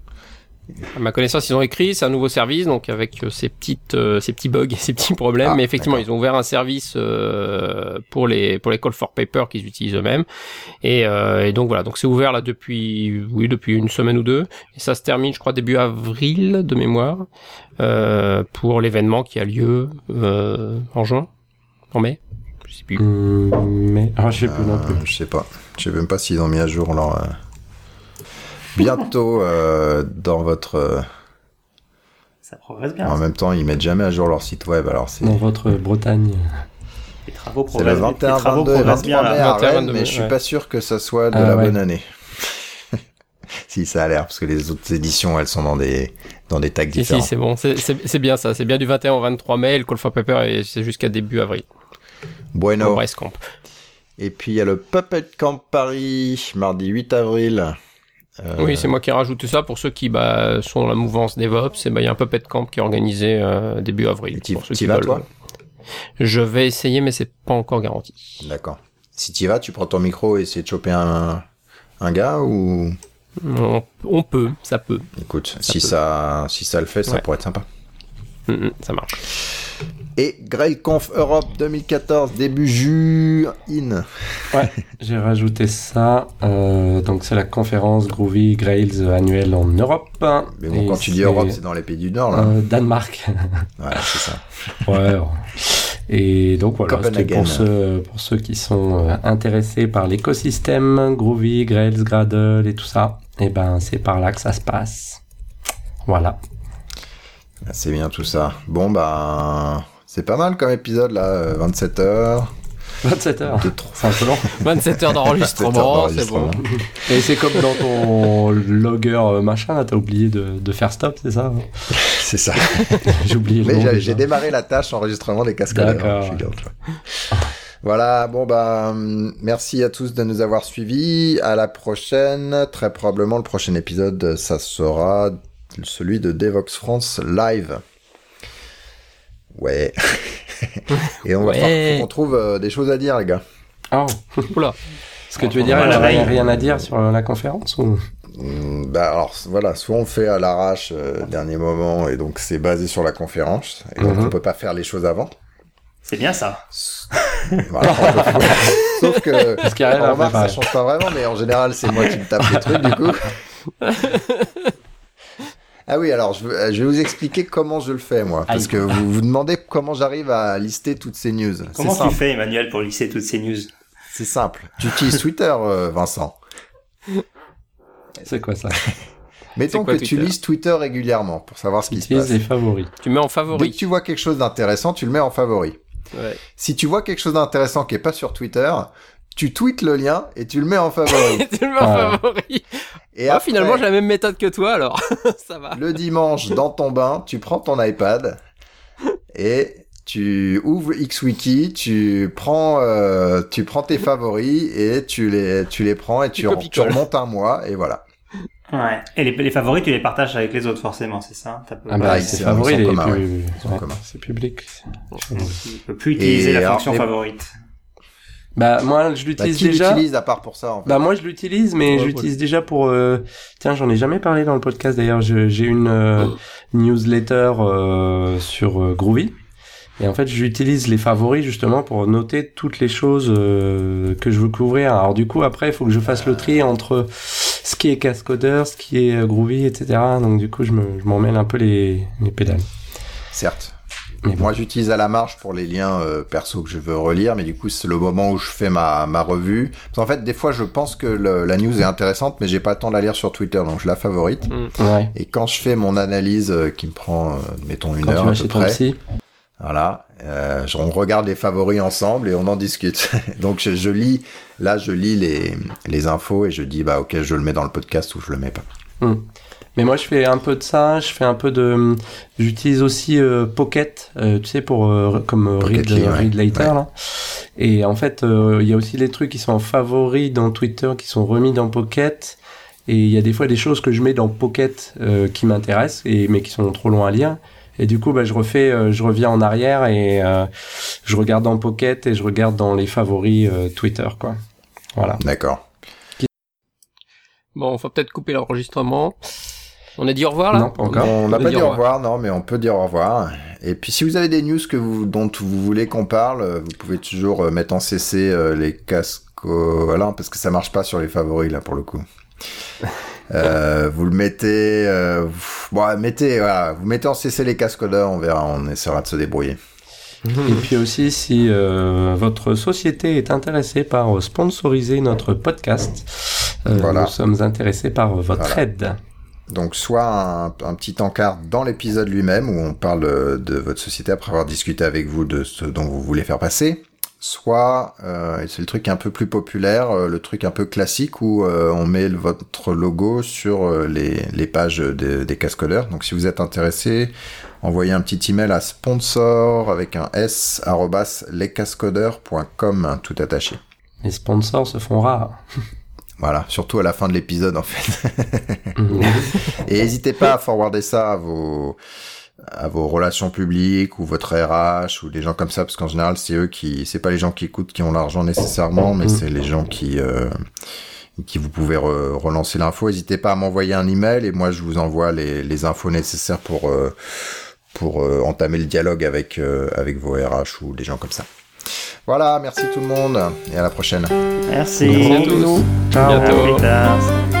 À ma connaissance, ils ont écrit, c'est un nouveau service, donc avec euh, ces petites, euh, ces petits bugs, [laughs] ces petits problèmes. Ah, mais effectivement, ils ont ouvert un service euh, pour les pour les call for paper qu'ils utilisent eux-mêmes. Et, et, donc voilà, donc c'est ouvert là depuis, oui, depuis une semaine ou deux. Et ça se termine, je crois, début avril de mémoire pour l'événement qui a lieu en juin, en mai. Je sais plus. mais ah, je sais plus non plus. Je sais pas. Je sais même pas s'ils ont mis à jour leur bientôt euh, dans votre. Euh, ça progresse bien. En même temps, ils mettent jamais à jour leur site web, alors c'est. Dans votre Bretagne. Les travaux progressent, le 21, les travaux 22, 23 bien, mai à Rennes, mais je suis pas sûr que ça soit de ah la bonne année. [laughs] si ça a l'air, parce que les autres éditions, elles sont dans des dans des tags différents. Si, c'est bon, c'est bien ça. C'est bien du 21 au 23 mai. Le Call for Paper, et c'est jusqu'à début avril. Bueno. Au Camp. Et puis il y a le Puppet Camp Paris, mardi 8 avril. Euh, oui, c'est moi qui ai rajouté ça pour ceux qui bah, sont dans la mouvance DevOps. Et bah, il y a un Puppet Camp qui est organisé euh, début avril. Tu y vas, toi Je vais essayer, mais c'est pas encore garanti. D'accord. Si tu y vas, tu prends ton micro et essayer de choper un, un gars ou? On, peut, ça peut. Écoute, si ça si ça le fait, ça pourrait être sympa. Mm, mm, ça marche. Et GrailConf Europe 2014, début juin. Ouais, [laughs] j'ai rajouté ça. Euh, donc c'est la conférence Groovy Grails annuelle en Europe. Mais bon, quand tu dis Europe, c'est dans les pays du Nord, là. Euh, Danemark. [laughs] ouais, c'est ça. ouais. Et donc voilà, c'était pour ceux, pour ceux qui sont euh, intéressés par l'écosystème Groovy, Grails, Gradle et tout ça. Et eh ben c'est par là que ça se passe. Voilà. C'est bien tout ça. Bon bah c'est pas mal comme épisode là, 27 euh, heures. 27 heures. C'est un peu long. 27 heures d'enregistrement, [laughs] c'est bon. Et c'est comme dans ton logger euh, machin, là, t'as oublié de, de, faire stop, c'est ça [laughs] C'est ça. [laughs] j'ai oublié le Mais j'ai démarré la tâche enregistrement des casques D'accord. Voilà, bon bah merci à tous de nous avoir suivis. À la prochaine. Très probablement le prochain épisode, ça sera celui de Devox France live. Ouais. [laughs] Et on va qu'on trouve euh, des choses à dire, les gars. Oh, oula. Est-ce que tu veux dire qu'il n'y a rien à dire sur la conférence ou... Hmm, bah alors voilà, soit on fait à l'arrache euh, dernier moment et donc c'est basé sur la conférence et donc mhm. on peut pas faire les choses avant. C'est bien ça. Voilà, [laughs] Sauf que on remarque ça change pas vraiment, mais en général c'est moi qui me tape les trucs du coup. [laughs] Ah oui, alors je, vais vous expliquer comment je le fais moi, parce que vous vous demandez comment j'arrive à lister toutes ces news. Comment tu fais, Emmanuel, pour lister toutes ces news? C'est simple. Tu utilises Twitter, euh, Vincent. C'est quoi ça? Mettons que tu lises Twitter régulièrement pour savoir ce qui se passe. les favoris. Tu mets en favori. Dès que tu vois quelque chose d'intéressant, tu le mets en favori. Ouais. Si tu vois quelque chose d'intéressant qui est pas sur Twitter, tu tweets le lien et tu le mets en favori. [laughs] tu le mets en favori. Et ah, finalement, j'ai la même méthode que toi, alors [laughs] ça va. Le dimanche, dans ton bain, tu prends ton iPad et tu ouvres XWiki, tu prends, euh, tu prends tes favoris et tu les, tu les prends et tu, remontes un mois et voilà. Ouais. Et les, les, favoris, tu les partages avec les autres, forcément, c'est ça? Ah bah, c'est favoris, les plus... c'est public. Tu peux plus utiliser la fonction favorite. Bah moi je l'utilise bah, déjà. l'utilise à part pour ça en fait. Bah moi je l'utilise mais je l'utilise déjà pour euh... tiens, j'en ai jamais parlé dans le podcast d'ailleurs, j'ai une euh, newsletter euh, sur euh, Groovy. Et en fait, j'utilise les favoris justement pour noter toutes les choses que je veux couvrir. Alors du coup, après, il faut que je fasse le tri entre ce qui est Cascoder, ce qui est Groovy, etc. Donc du coup, je m'en mêle un peu les, les pédales. Certes. Moi, j'utilise à la marge pour les liens euh, perso que je veux relire, mais du coup, c'est le moment où je fais ma, ma revue. Parce qu'en fait, des fois, je pense que la news est intéressante, mais j'ai pas le temps de la lire sur Twitter, donc je la favorite. Mm. Ouais. Et quand je fais mon analyse, euh, qui me prend, euh, mettons, une heure à peu près. Voilà, euh, on regarde les favoris ensemble et on en discute. [laughs] donc je, je, lis, là je lis les, les infos et je dis bah ok je le mets dans le podcast ou je le mets pas. Mm. Mais moi, je fais un peu de ça. Je fais un peu de. J'utilise aussi euh, Pocket, euh, tu sais, pour euh, comme read, read, later là. Et en fait, il y a aussi des trucs qui sont en favoris dans Twitter, qui sont remis dans Pocket. Et il y a des fois des choses que je mets dans Pocket qui m'intéressent, et mais qui sont trop loin à lire. Et du coup, bah, je refais, je reviens en arrière et je regarde dans Pocket et je regarde dans les favoris Twitter, quoi. Voilà. D'accord. Bon, on va peut-être couper l'enregistrement. On a dit au revoir là Non, pas encore. On n'a pas dit au revoir, non, mais on peut dire au revoir. Et puis si vous avez des news que vous, dont vous voulez qu'on parle, vous pouvez toujours euh, mettre en CC euh, les casques, voilà, parce que ça marche pas sur les favoris là pour le coup. [laughs] Euh, vous le mettez, euh, bon, mettez, voilà, vous mettez en CC les cascodeurs, on verra, on essaiera de se débrouiller. Et puis aussi, si euh, votre société est intéressée par sponsoriser notre podcast, euh, nous sommes intéressés par votre aide. Donc soit un, petit encart dans l'épisode lui-même où on parle de votre société après avoir discuté avec vous de ce dont vous voulez faire passer, soit, euh, c'est le truc un peu plus populaire, euh, le truc un peu classique où euh, on met votre logo sur euh, les, pages des cascodeurs. Donc si vous êtes intéressé, envoyez un petit email à sponsor avec un s lescascodeurs.com tout attaché. Les sponsors se font rares. [laughs] Voilà, surtout à la fin de l'épisode en fait. [laughs] Et n'hésitez pas à forwarder ça à vos à vos relations publiques ou votre RH ou des gens comme ça parce qu'en général c'est eux qui c'est pas les gens qui écoutent qui ont l'argent nécessairement mais mm. c'est les gens qui euh, qui vous pouvez relancer l'info n'hésitez pas à m'envoyer un email et moi je vous envoie les, les infos nécessaires pour euh, pour euh, entamer le dialogue avec avec vos RH ou des gens comme ça voilà merci tout le monde et à la prochaine. Merci, merci à tous. Ciao.